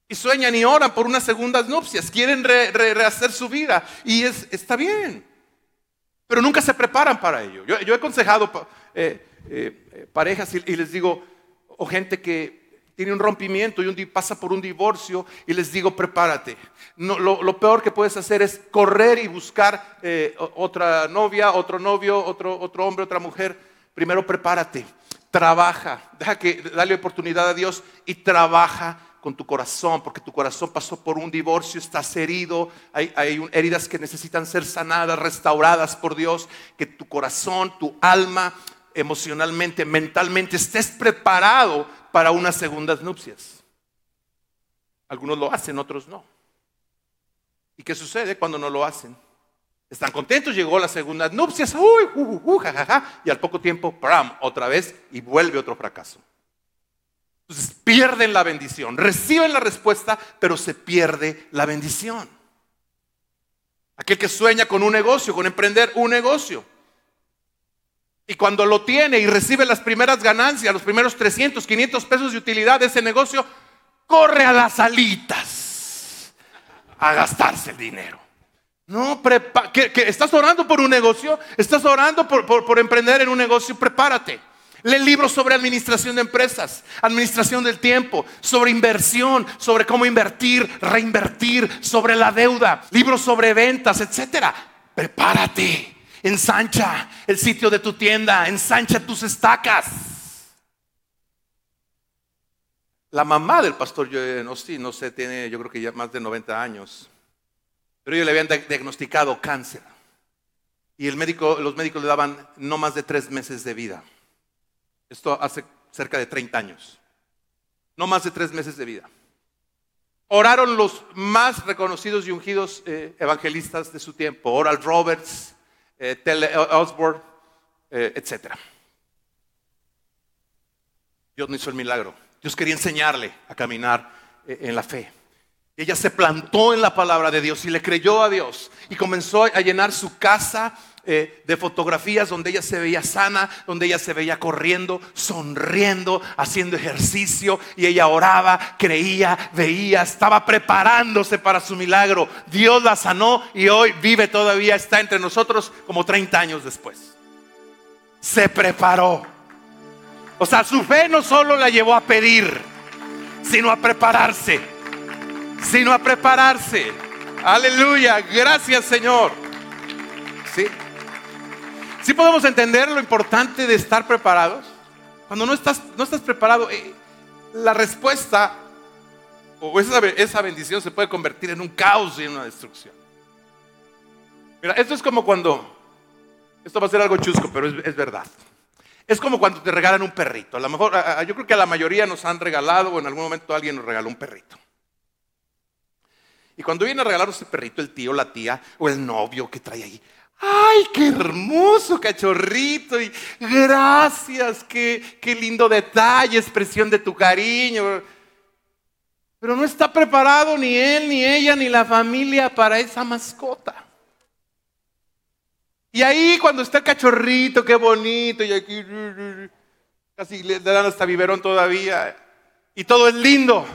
Y sueñan y oran por unas segundas nupcias, quieren rehacer su vida y es, está bien, pero nunca se preparan para ello. Yo, he aconsejado eh, eh, parejas y, les digo, o gente que tiene un rompimiento y pasa por un divorcio y les digo, prepárate. No, lo, peor que puedes hacer es correr y buscar eh, otra novia, otro novio, otro, otro hombre, otra mujer. Primero prepárate, trabaja, deja que dale oportunidad a Dios y trabaja con tu corazón, porque tu corazón pasó por un divorcio, estás herido, hay heridas que necesitan ser sanadas, restauradas por Dios, que tu corazón, tu alma, emocionalmente, mentalmente, estés preparado para unas segundas nupcias. Algunos lo hacen, otros no. ¿Y qué sucede cuando no lo hacen? Están contentos, llegó la segunda nupcias, uy, jajaja, y al poco tiempo, ¡pram! otra vez y vuelve otro fracaso. Entonces pierden la bendición, reciben la respuesta, pero se pierde la bendición. Aquel que sueña con un negocio, con emprender un negocio, y cuando lo tiene y recibe las primeras ganancias, los primeros 300, 500 pesos de utilidad de ese negocio, corre a las alitas a gastarse el dinero. No, ¿qué, estás orando por un negocio? ¿Estás orando por, por emprender en un negocio? Prepárate. Lee libros sobre administración de empresas, administración del tiempo, sobre inversión, sobre cómo invertir, reinvertir, sobre la deuda, libros sobre ventas, etcétera. Prepárate ensancha el sitio de tu tienda, ensancha tus estacas. La mamá del pastor Nosti, no sé, tiene yo creo que ya más de 90 años, pero ellos le habían diagnosticado cáncer. Y el médico, los médicos le daban no más de tres meses de vida. Esto hace cerca de 30 años. No más de tres meses de vida. Oraron los más reconocidos y ungidos eh, evangelistas de su tiempo. Oral Roberts, eh, Tele Osborne, eh, etc. Dios no hizo el milagro. Dios quería enseñarle a caminar eh, en la fe. Ella se plantó en la palabra de Dios y le creyó a Dios y comenzó a llenar su casa eh, de fotografías donde ella se veía sana, donde ella se veía corriendo, sonriendo, haciendo ejercicio y ella oraba, creía, veía, estaba preparándose para su milagro. Dios la sanó y hoy vive todavía, está entre nosotros como 30 años después. Se preparó. O sea, su fe no solo la llevó a pedir, sino a prepararse. Sino a prepararse. Aleluya. Gracias, Señor. Sí. Si podemos entender lo importante de estar preparados. Cuando no estás, no estás preparado, eh, la respuesta o esa, esa, bendición se puede convertir en un caos y en una destrucción. Mira, esto es como cuando, esto va a ser algo chusco, pero es, verdad. Es como cuando te regalan un perrito. A lo mejor, yo creo que a la mayoría nos han regalado o en algún momento alguien nos regaló un perrito. Y cuando viene a regalar ese perrito, el tío, la tía o el novio que trae ahí, Ay, qué hermoso cachorrito y gracias, qué, qué lindo detalle, expresión de tu cariño. Pero no está preparado ni él, ni ella, ni la familia para esa mascota. Y ahí cuando está el cachorrito, qué bonito, y aquí casi le dan hasta biberón todavía, y todo es lindo.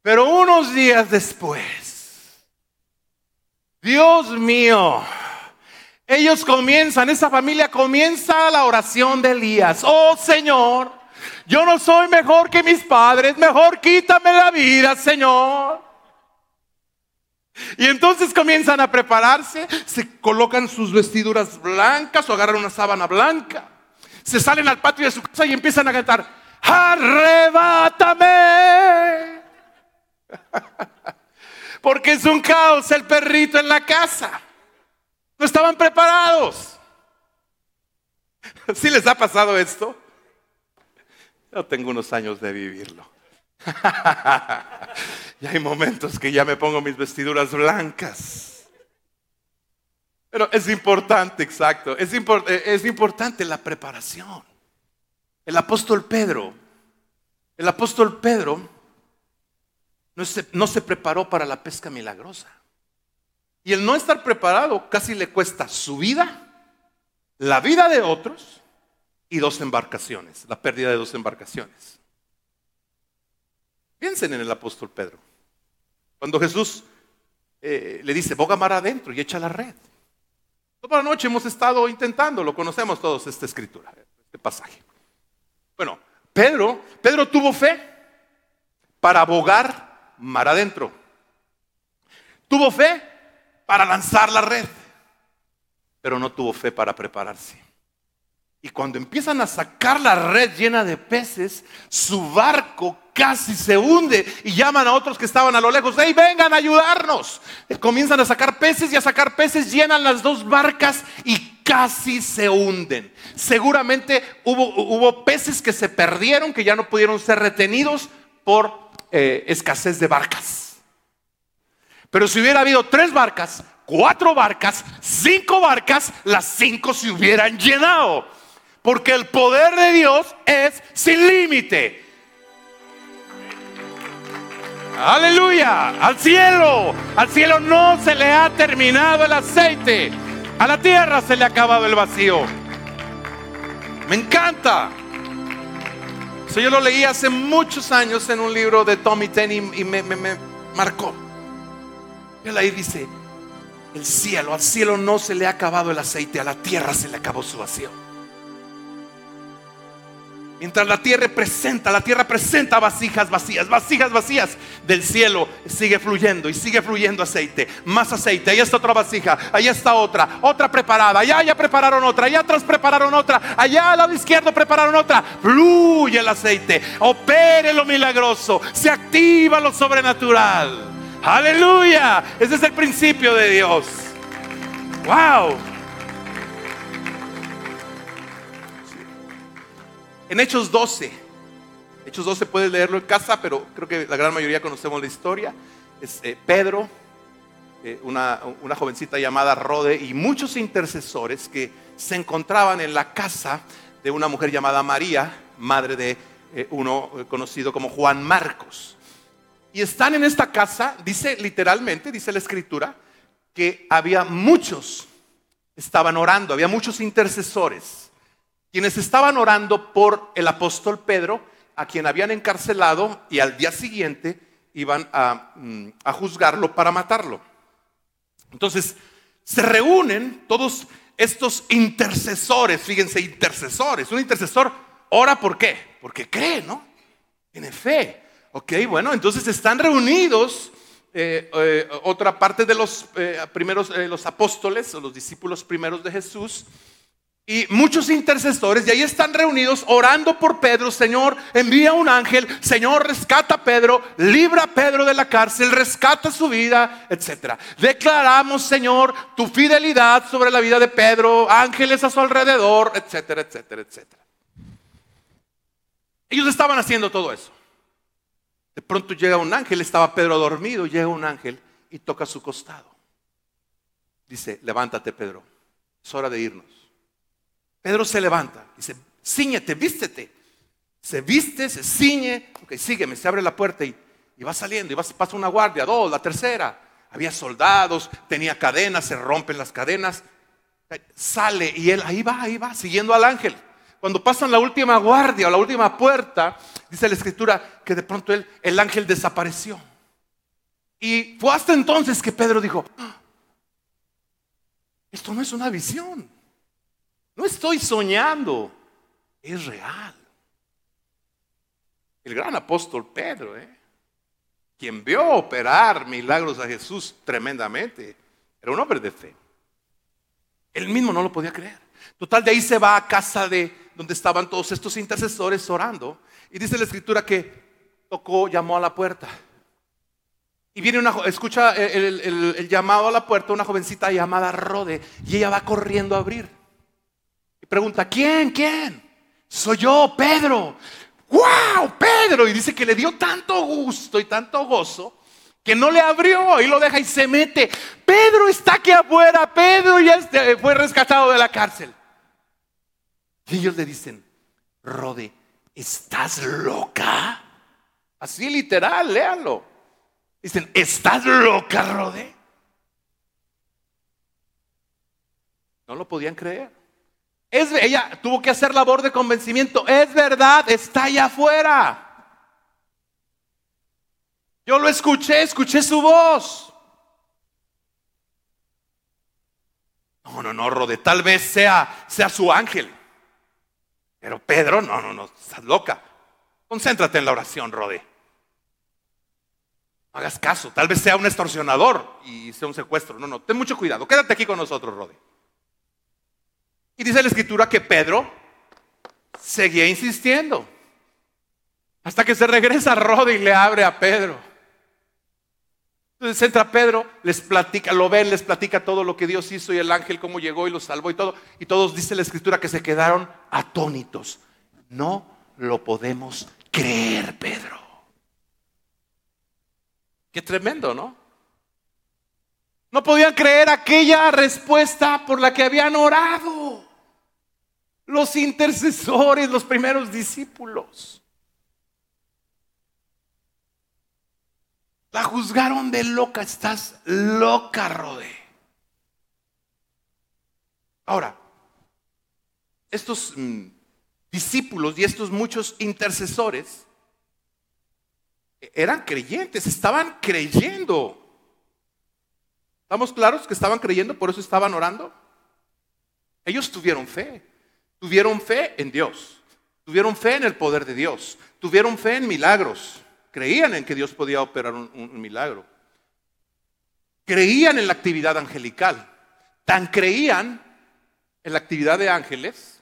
Pero unos días después, Dios mío, ellos comienzan, esa familia comienza la oración de Elías. Oh Señor, yo no soy mejor que mis padres, mejor quítame la vida, Señor. Y entonces comienzan a prepararse, se colocan sus vestiduras blancas o agarran una sábana blanca, se salen al patio de su casa y empiezan a cantar, arrebátame. Porque es un caos el perrito en la casa. No estaban preparados. ¿Sí les ha pasado esto? Yo tengo unos años de vivirlo. Y hay momentos que ya me pongo mis vestiduras blancas. Pero es importante, exacto, es, eh, importante la preparación. El apóstol Pedro, el apóstol Pedro no se preparó para la pesca milagrosa. Y el no estar preparado casi le cuesta su vida, la vida de otros y dos embarcaciones, la pérdida de dos embarcaciones. Piensen en el apóstol Pedro. Cuando Jesús eh, le dice, boga mar adentro y echa la red. Toda la noche hemos estado intentando, lo conocemos todos esta escritura, este pasaje. Bueno, Pedro, Pedro tuvo fe para bogar mar adentro. Tuvo fe para lanzar la red, pero no tuvo fe para prepararse. Y cuando empiezan a sacar la red llena de peces, su barco casi se hunde y llaman a otros que estaban a lo lejos, hey, vengan a ayudarnos. Comienzan a sacar peces y a sacar peces, llenan las dos barcas y casi se hunden. Seguramente hubo, hubo peces que se perdieron, que ya no pudieron ser retenidos por eh, escasez de barcas. Pero si hubiera habido tres barcas, cuatro barcas, cinco barcas, las cinco se hubieran llenado. Porque el poder de Dios es sin límite. Aleluya, al cielo. Al cielo no se le ha terminado el aceite. A la tierra se le ha acabado el vacío. Me encanta. Eso yo lo leí hace muchos años en un libro de Tommy Tenney y me, me marcó. Él ahí dice, el cielo, al cielo no se le ha acabado el aceite, a la tierra se le acabó su vacío. Mientras la tierra presenta, la tierra presenta vasijas vacías, vasijas vacías del cielo, sigue fluyendo y sigue fluyendo aceite, más aceite. Ahí está otra vasija, ahí está otra, otra preparada, allá ya prepararon otra, allá atrás prepararon otra, allá al lado izquierdo prepararon otra. Fluye el aceite, opere lo milagroso, se activa lo sobrenatural. Aleluya. Ese es el principio de Dios. Wow. En Hechos 12. Hechos 12 puedes leerlo en casa, pero creo que la gran mayoría conocemos la historia. Es eh, Pedro, eh, una, jovencita llamada Rode y muchos intercesores que se encontraban en la casa de una mujer llamada María, madre de eh, uno conocido como Juan Marcos. Y están en esta casa, dice literalmente, dice la escritura, que había muchos, estaban orando, había muchos intercesores, quienes estaban orando por el apóstol Pedro, a quien habían encarcelado y al día siguiente iban a, mm, a juzgarlo para matarlo. Entonces, se reúnen todos estos intercesores, fíjense, intercesores. Un intercesor ora por qué? Porque cree, ¿no? Tiene fe. Ok, bueno, entonces están reunidos eh, eh, otra parte de los eh, primeros, los apóstoles o los discípulos primeros de Jesús y muchos intercesores, y ahí están reunidos orando por Pedro, Señor, envía un ángel, Señor, rescata a Pedro, libra a Pedro de la cárcel, rescata su vida, etc. Declaramos, Señor, tu fidelidad sobre la vida de Pedro, ángeles a su alrededor, etcétera, etcétera, etcétera. Ellos estaban haciendo todo eso. De pronto llega un ángel, estaba Pedro dormido, llega un ángel y toca su costado. Dice, levántate Pedro, es hora de irnos. Pedro se levanta, dice, ciñete, vístete. Se viste, se ciñe, ok, sígueme, se abre la puerta y, va saliendo, y pasa una guardia, dos, la tercera. Había soldados, tenía cadenas, se rompen las cadenas. Sale y él ahí va, ahí va, siguiendo al ángel cuando pasan la última guardia o la última puerta, dice la escritura que de pronto el ángel desapareció. Y fue hasta entonces que Pedro dijo, ah, esto no es una visión, no estoy soñando, es real. El gran apóstol Pedro, ¿eh? quien vio operar milagros a Jesús tremendamente, era un hombre de fe. Él mismo no lo podía creer. Total, de ahí se va a casa de, donde estaban todos estos intercesores orando. Y dice la escritura que tocó, llamó a la puerta. Y viene una, escucha el, llamado a la puerta, una jovencita llamada Rode, y ella va corriendo a abrir. Y pregunta, ¿quién? ¿Quién? Soy yo, Pedro. ¡Wow! Pedro. Y dice que le dio tanto gusto y tanto gozo que no le abrió y lo deja y se mete. Pedro está aquí afuera, Pedro ya fue rescatado de la cárcel. Y ellos le dicen, Rode, ¿estás loca? Así literal, léanlo. Dicen, ¿estás loca, Rode? No lo podían creer. Ella tuvo que hacer labor de convencimiento. Es verdad, está allá afuera. Yo lo escuché, escuché su voz. No, no, no, Rode, tal vez sea, sea su ángel. Pero Pedro, no, no, no, estás loca. Concéntrate en la oración, Rode. No hagas caso, tal vez sea un extorsionador y sea un secuestro. No, no, ten mucho cuidado. Quédate aquí con nosotros, Rode. Y dice la escritura que Pedro seguía insistiendo. Hasta que se regresa Rode y le abre a Pedro. Entonces entra Pedro, les platica, lo ven, les platica todo lo que Dios hizo y el ángel cómo llegó y los salvó y todo. Y todos dice la escritura que se quedaron atónitos. No lo podemos creer, Pedro. Qué tremendo, ¿no? No podían creer aquella respuesta por la que habían orado. Los intercesores, los primeros discípulos. La juzgaron de loca. Estás loca, Rode. Ahora, estos mm, discípulos y estos muchos intercesores eran creyentes, estaban creyendo. ¿Estamos claros que estaban creyendo, por eso estaban orando? Ellos tuvieron fe, tuvieron fe en Dios, tuvieron fe en el poder de Dios, tuvieron fe en milagros, creían en que Dios podía operar un, milagro, creían en la actividad angelical, tan creían en la actividad de ángeles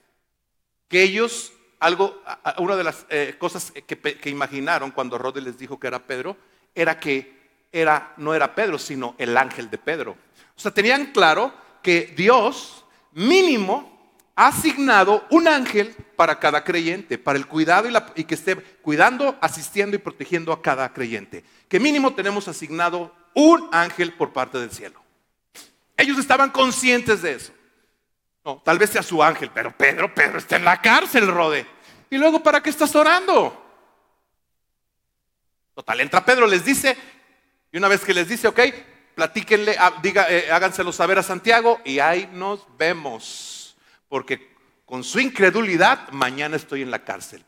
que ellos algo, una de las eh, cosas que, imaginaron cuando Rode les dijo que era Pedro, era que era, no era Pedro, sino el ángel de Pedro. O sea, tenían claro que Dios mínimo ha asignado un ángel para cada creyente, para el cuidado y, que esté cuidando, asistiendo y protegiendo a cada creyente. Que mínimo tenemos asignado un ángel por parte del cielo. Ellos estaban conscientes de eso. Tal vez sea su ángel, pero Pedro, Pedro está en la cárcel, Rode. Y luego, ¿para qué estás orando? Total, entra Pedro, les dice, y una vez que les dice, ok, platíquenle, ah, diga, eh, háganselo saber a Santiago y ahí nos vemos. Porque con su incredulidad, mañana estoy en la cárcel.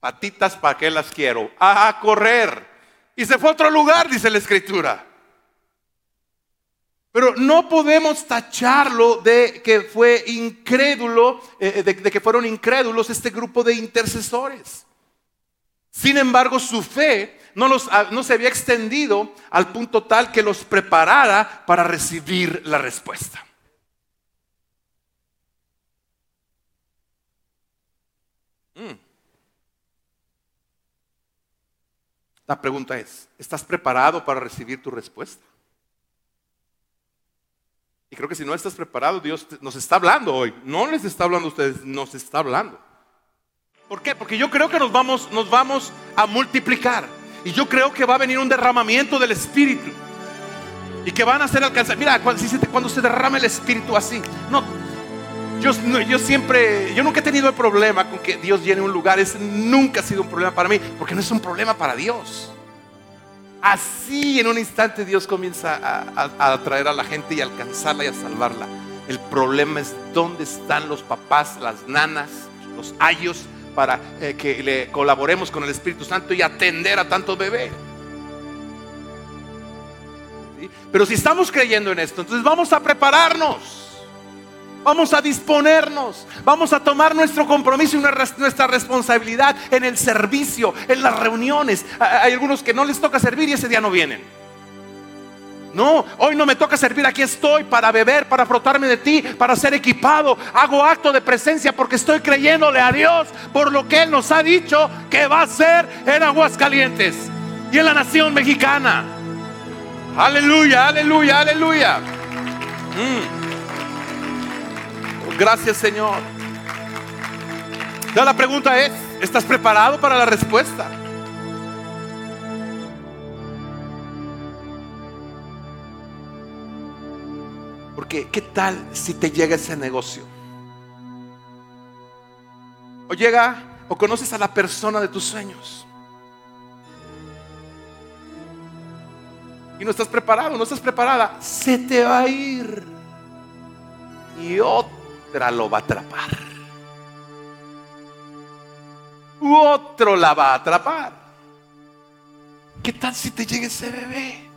Patitas, ¿para qué las quiero? A correr. Y se fue a otro lugar, dice la escritura. Pero no podemos tacharlo de que fue incrédulo, eh, de, que fueron incrédulos este grupo de intercesores. Sin embargo, su fe no se había extendido al punto tal que los preparara para recibir la respuesta. Mm. La pregunta es, ¿estás preparado para recibir tu respuesta? Y creo que si no estás preparado, Dios nos está hablando hoy. No les está hablando a ustedes, nos está hablando. ¿Por qué? Porque yo creo que nos vamos, nos vamos a multiplicar. Y yo creo que va a venir un derramamiento del Espíritu. Y que van a ser alcanzados. Mira, cuando, se derrama el Espíritu así. No, yo, siempre, yo nunca he tenido el problema con que Dios llene un lugar. Es nunca ha sido un problema para mí. Porque no es un problema para Dios. Así en un instante Dios comienza a, atraer a la gente y a alcanzarla y a salvarla. El problema es dónde están los papás, las nanas, los ayos para eh, que le colaboremos con el Espíritu Santo y atender a tanto bebé. Pero si estamos creyendo en esto, entonces vamos a prepararnos. Vamos a disponernos, vamos a tomar nuestro compromiso y nuestra responsabilidad en el servicio, en las reuniones. Hay algunos que no les toca servir y ese día no vienen. No, hoy no me toca servir, aquí estoy para beber, para frotarme de ti, para ser equipado. Hago acto de presencia porque estoy creyéndole a Dios por lo que Él nos ha dicho que va a ser en Aguascalientes y en la nación mexicana. Aleluya, aleluya, aleluya. Mm. Gracias Señor. Ya la pregunta es, ¿estás preparado para la respuesta? Porque ¿qué tal si te llega ese negocio? O llega o conoces a la persona de tus sueños. Y no estás preparado, no estás preparada. Se te va a ir. Y otra lo va a atrapar. U otro la va a atrapar. ¿Qué tal si te llega ese bebé?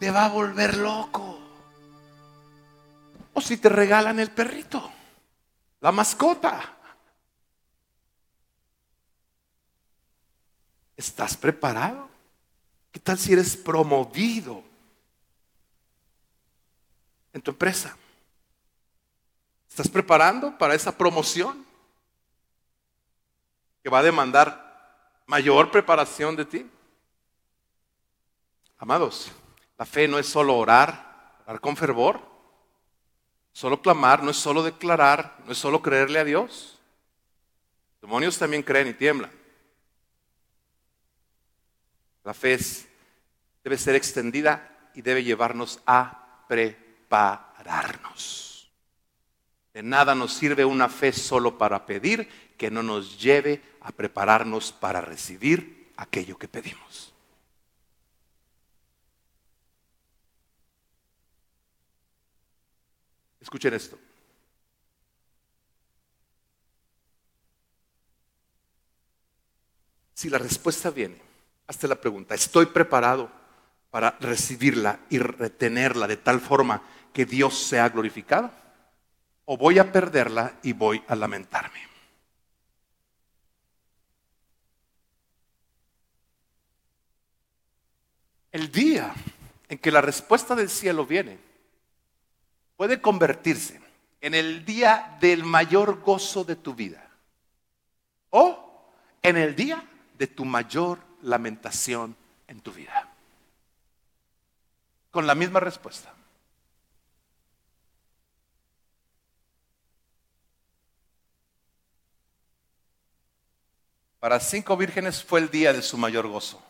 Te va a volver loco. O si te regalan el perrito, la mascota. ¿Estás preparado? ¿Qué tal si eres promovido en tu empresa? ¿Estás preparando para esa promoción que va a demandar mayor preparación de ti? Amados, la fe no es solo orar, orar con fervor, solo clamar, no es solo declarar, no es solo creerle a Dios. Los demonios también creen y tiemblan. La fe debe ser extendida y debe llevarnos a prepararnos. De nada nos sirve una fe solo para pedir que no nos lleve a prepararnos para recibir aquello que pedimos. Escuchen esto. Si la respuesta viene Hazte la pregunta, ¿estoy preparado para recibirla y retenerla de tal forma que Dios sea glorificado? ¿O voy a perderla y voy a lamentarme? El día en que la respuesta del cielo viene puede convertirse en el día del mayor gozo de tu vida o en el día de tu mayor lamentación en tu vida? Con la misma respuesta. Para cinco vírgenes fue el día de su mayor gozo,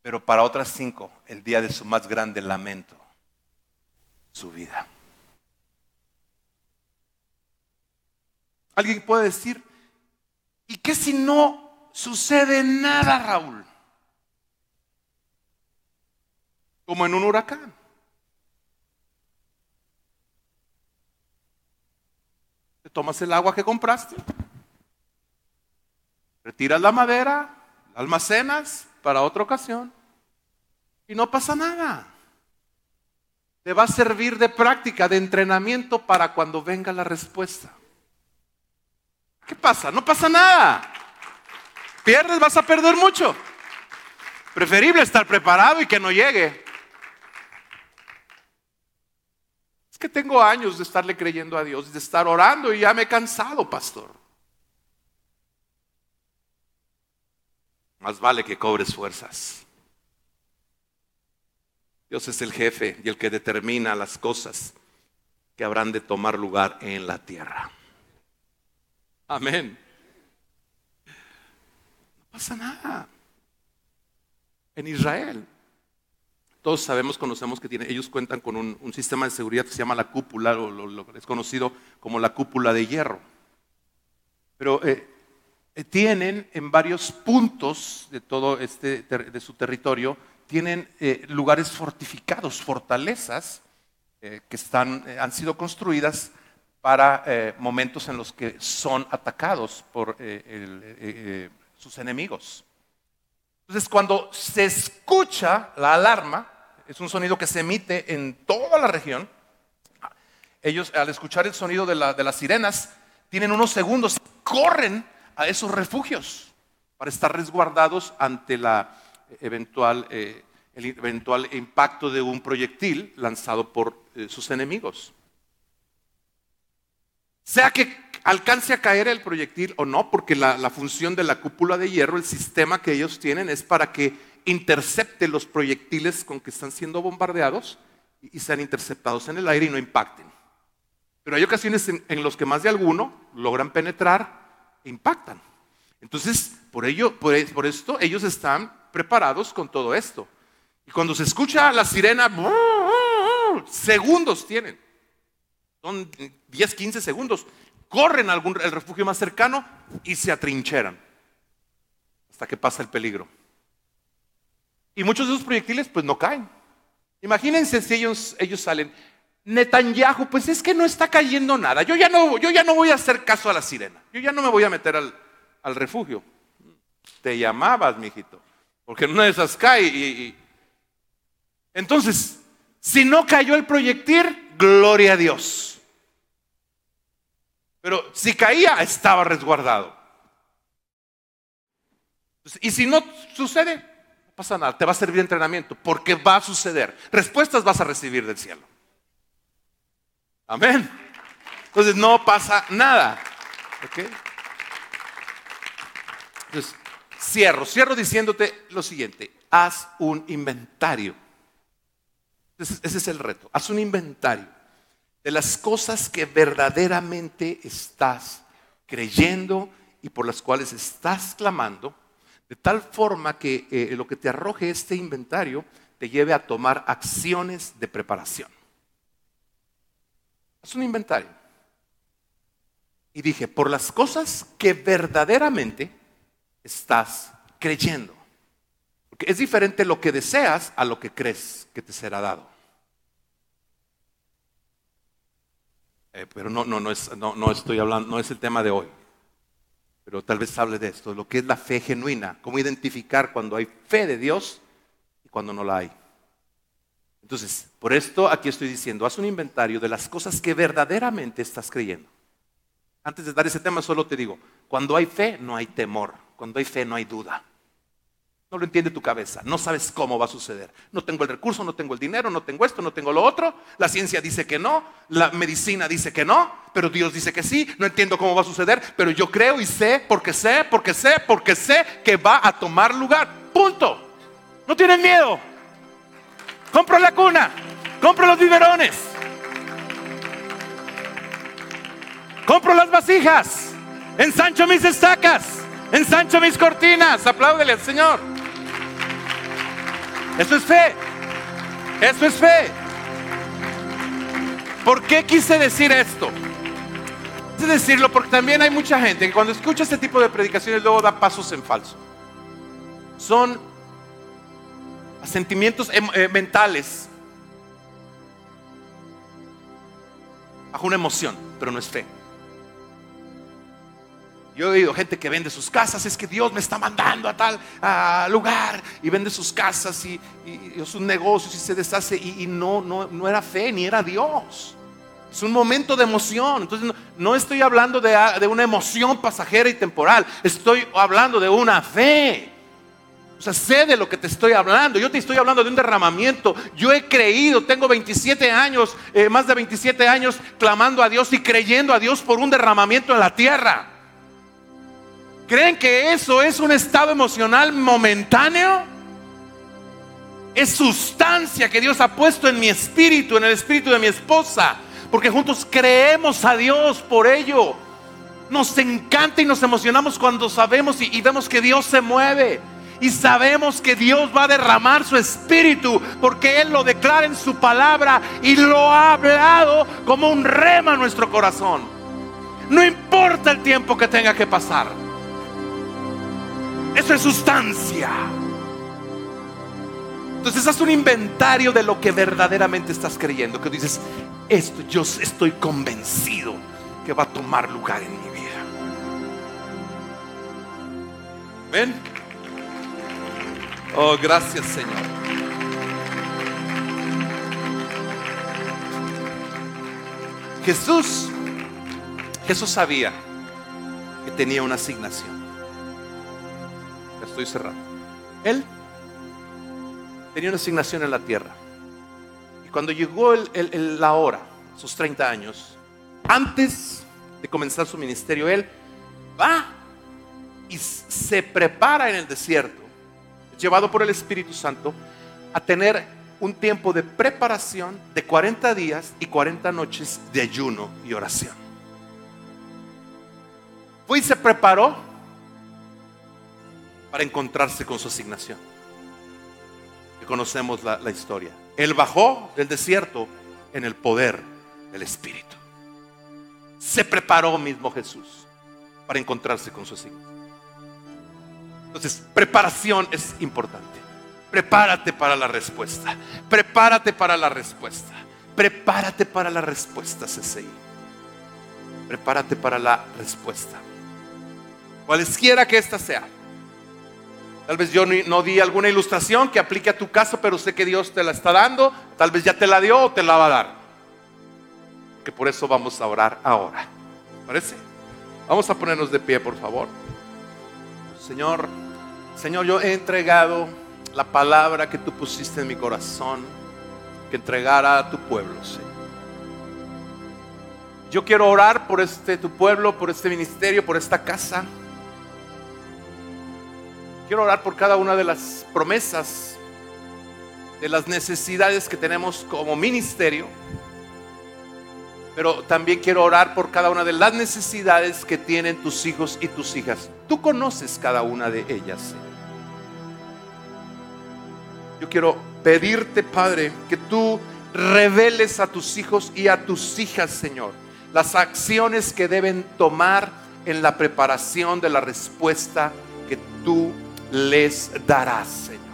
pero para otras cinco el día de su más grande lamento, su vida. Alguien puede decir, ¿y qué si no sucede nada, Raúl. Como en un huracán. Te tomas el agua que compraste, retiras la madera, la almacenas para otra ocasión y no pasa nada. Te va a servir de práctica, de entrenamiento para cuando venga la respuesta. ¿Qué pasa? No pasa nada. Pierdes, vas a perder mucho. Preferible estar preparado y que no llegue. Es que tengo años de estarle creyendo a Dios, de estar orando y ya me he cansado, pastor. Más vale que cobres fuerzas. Dios es el jefe y el que determina las cosas que habrán de tomar lugar en la tierra. Amén pasa nada. En Israel, todos sabemos, conocemos que ellos cuentan con un, sistema de seguridad que se llama la cúpula, o lo, es conocido como la cúpula de hierro. Pero eh, tienen en varios puntos de todo este, de su territorio, tienen eh, lugares fortificados, fortalezas que están, han sido construidas para momentos en los que son atacados por sus enemigos. Entonces, cuando se escucha la alarma, es un sonido que se emite en toda la región, ellos al escuchar el sonido de, las sirenas, tienen unos segundos, corren a esos refugios para estar resguardados ante eventual, eh, el eventual impacto de un proyectil lanzado por eh, sus enemigos. Sea que alcance a caer el proyectil o no, porque la, función de la cúpula de hierro, el sistema que ellos tienen es para que intercepte los proyectiles con que están siendo bombardeados y, sean interceptados en el aire y no impacten. Pero hay ocasiones en, en que más de alguno logran penetrar impactan. Entonces, por ello, por, por esto, ellos están preparados con todo esto. Y cuando se escucha la sirena, segundos tienen Son 10, 15 segundos. Corren al refugio más cercano y se atrincheran hasta que pasa el peligro. Y muchos de esos proyectiles pues no caen. Imagínense si ellos salen. Netanyahu, pues es que no está cayendo nada. Yo ya no, yo ya no voy a hacer caso a la sirena. Yo ya no me voy a meter al, al refugio. Te llamabas, mijito. Porque en una de esas cae y, Entonces, si no cayó el proyectil, gloria a Dios. Pero si caía, estaba resguardado. Y si no sucede, no pasa nada, te va a servir de entrenamiento, porque va a suceder. Respuestas vas a recibir del cielo. Amén. Entonces no pasa nada. Entonces, cierro, cierro diciéndote lo siguiente, haz un inventario. Ese, es el reto, haz un inventario de las cosas que verdaderamente estás creyendo y por las cuales estás clamando, de tal forma que eh, lo que te arroje este inventario te lleve a tomar acciones de preparación. Haz un inventario. Y dije, por las cosas que verdaderamente estás creyendo. Porque es diferente lo que deseas a lo que crees que te será dado. Eh, pero no, no, no, es, no, no estoy hablando, no es el tema de hoy. Pero tal vez hable de esto, lo que es la fe genuina, cómo identificar cuando hay fe de Dios y cuando no la hay. Entonces, por esto aquí estoy diciendo, haz un inventario de las cosas que verdaderamente estás creyendo. Antes de dar ese tema, solo te digo, cuando hay fe, no hay temor. Cuando hay fe, no hay duda. No lo entiende tu cabeza, no sabes cómo va a suceder. No tengo el recurso, no tengo el dinero, no tengo esto, no tengo lo otro. La ciencia dice que no, la medicina dice que no, pero Dios dice que sí. No entiendo cómo va a suceder, pero yo creo y sé, porque sé, porque sé, porque sé que va a tomar lugar. Punto. No tienen miedo. Compro la cuna, compro los biberones, compro las vasijas, ensancho mis estacas, ensancho mis cortinas. Apláudele al Señor. Eso es fe. Eso es fe. ¿Por qué quise decir esto? Quise decirlo porque también hay mucha gente que cuando escucha este tipo de predicaciones luego da pasos en falso. Son sentimientos em, eh, mentales bajo una emoción, pero no es fe. Yo he oído gente que vende sus casas, es que Dios me está mandando a tal lugar y vende sus casas y, sus negocios y se deshace y, no, no, no, era fe ni era Dios. Es un momento de emoción. Entonces no, estoy hablando de, de, una emoción pasajera y temporal, estoy hablando de una fe. O sea, sé de lo que te estoy hablando. Yo te estoy hablando de un derramamiento. Yo he creído, tengo 27 años, eh, más de 27 años clamando a Dios y creyendo a Dios por un derramamiento en la tierra. ¿Creen que eso es un estado emocional momentáneo? Es sustancia que Dios ha puesto en mi espíritu, en el espíritu de mi esposa, porque juntos creemos a Dios por ello. Nos encanta y nos emocionamos cuando sabemos y, vemos que Dios se mueve. Y sabemos que Dios va a derramar su espíritu porque Él lo declara en su palabra y lo ha hablado como un rema en nuestro corazón. No importa el tiempo que tenga que pasar. Eso es sustancia. Entonces haz un inventario de lo que verdaderamente estás creyendo. Que dices, esto yo estoy convencido que va a tomar lugar en mi vida. ¿Ven? Oh, gracias Señor. Jesús, Jesús sabía que tenía una asignación estoy cerrando. Él tenía una asignación en la tierra. Y cuando llegó la hora, sus 30 años, antes de comenzar su ministerio, él va y se prepara en el desierto, llevado por el Espíritu Santo, a tener un tiempo de preparación de 40 días y 40 noches de ayuno y oración. Fue y se preparó para encontrarse con su asignación. Y conocemos la, la historia. Él bajó del desierto en el poder del Espíritu. se preparó mismo Jesús para encontrarse con sus hijos. Entonces, preparación es importante. Prepárate para la respuesta. Prepárate para la respuesta. Prepárate para la respuesta, CCI. Prepárate para la respuesta. Cualesquiera que ésta sea. Tal vez yo no di alguna ilustración que aplique a tu caso, pero sé que Dios te la está dando. Tal vez ya te la dio o te la va a dar. Que por eso vamos a orar ahora. ¿Parece? Vamos a ponernos de pie, por favor. Señor, Señor, yo he entregado la palabra que tú pusiste en mi corazón, que entregara a tu pueblo. Yo quiero orar por este tu pueblo, por este ministerio, por esta casa. Quiero orar por cada una de las promesas, de las necesidades que tenemos como ministerio. Pero también quiero orar por cada una de las necesidades que tienen tus hijos y tus hijas. Tú conoces cada una de ellas. Yo quiero pedirte, Padre, que tú reveles a tus hijos y a tus hijas, Señor, las acciones que deben tomar en la preparación de la respuesta que tú les darás, Señor.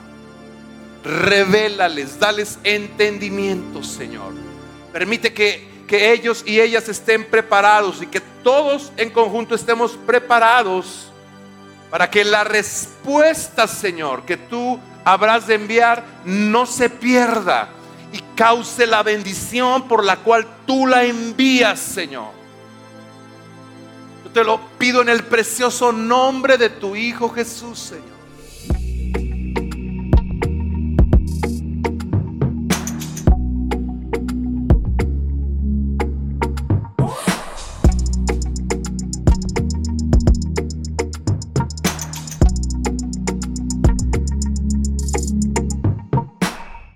Revélales, dales entendimiento, Señor. Permite que, que ellos y ellas estén preparados y que todos en conjunto estemos preparados para que la respuesta, Señor, que tú habrás de enviar no se pierda y cause la bendición por la cual tú la envías, Señor. Yo te lo pido en el precioso nombre de tu Hijo Jesús, Señor.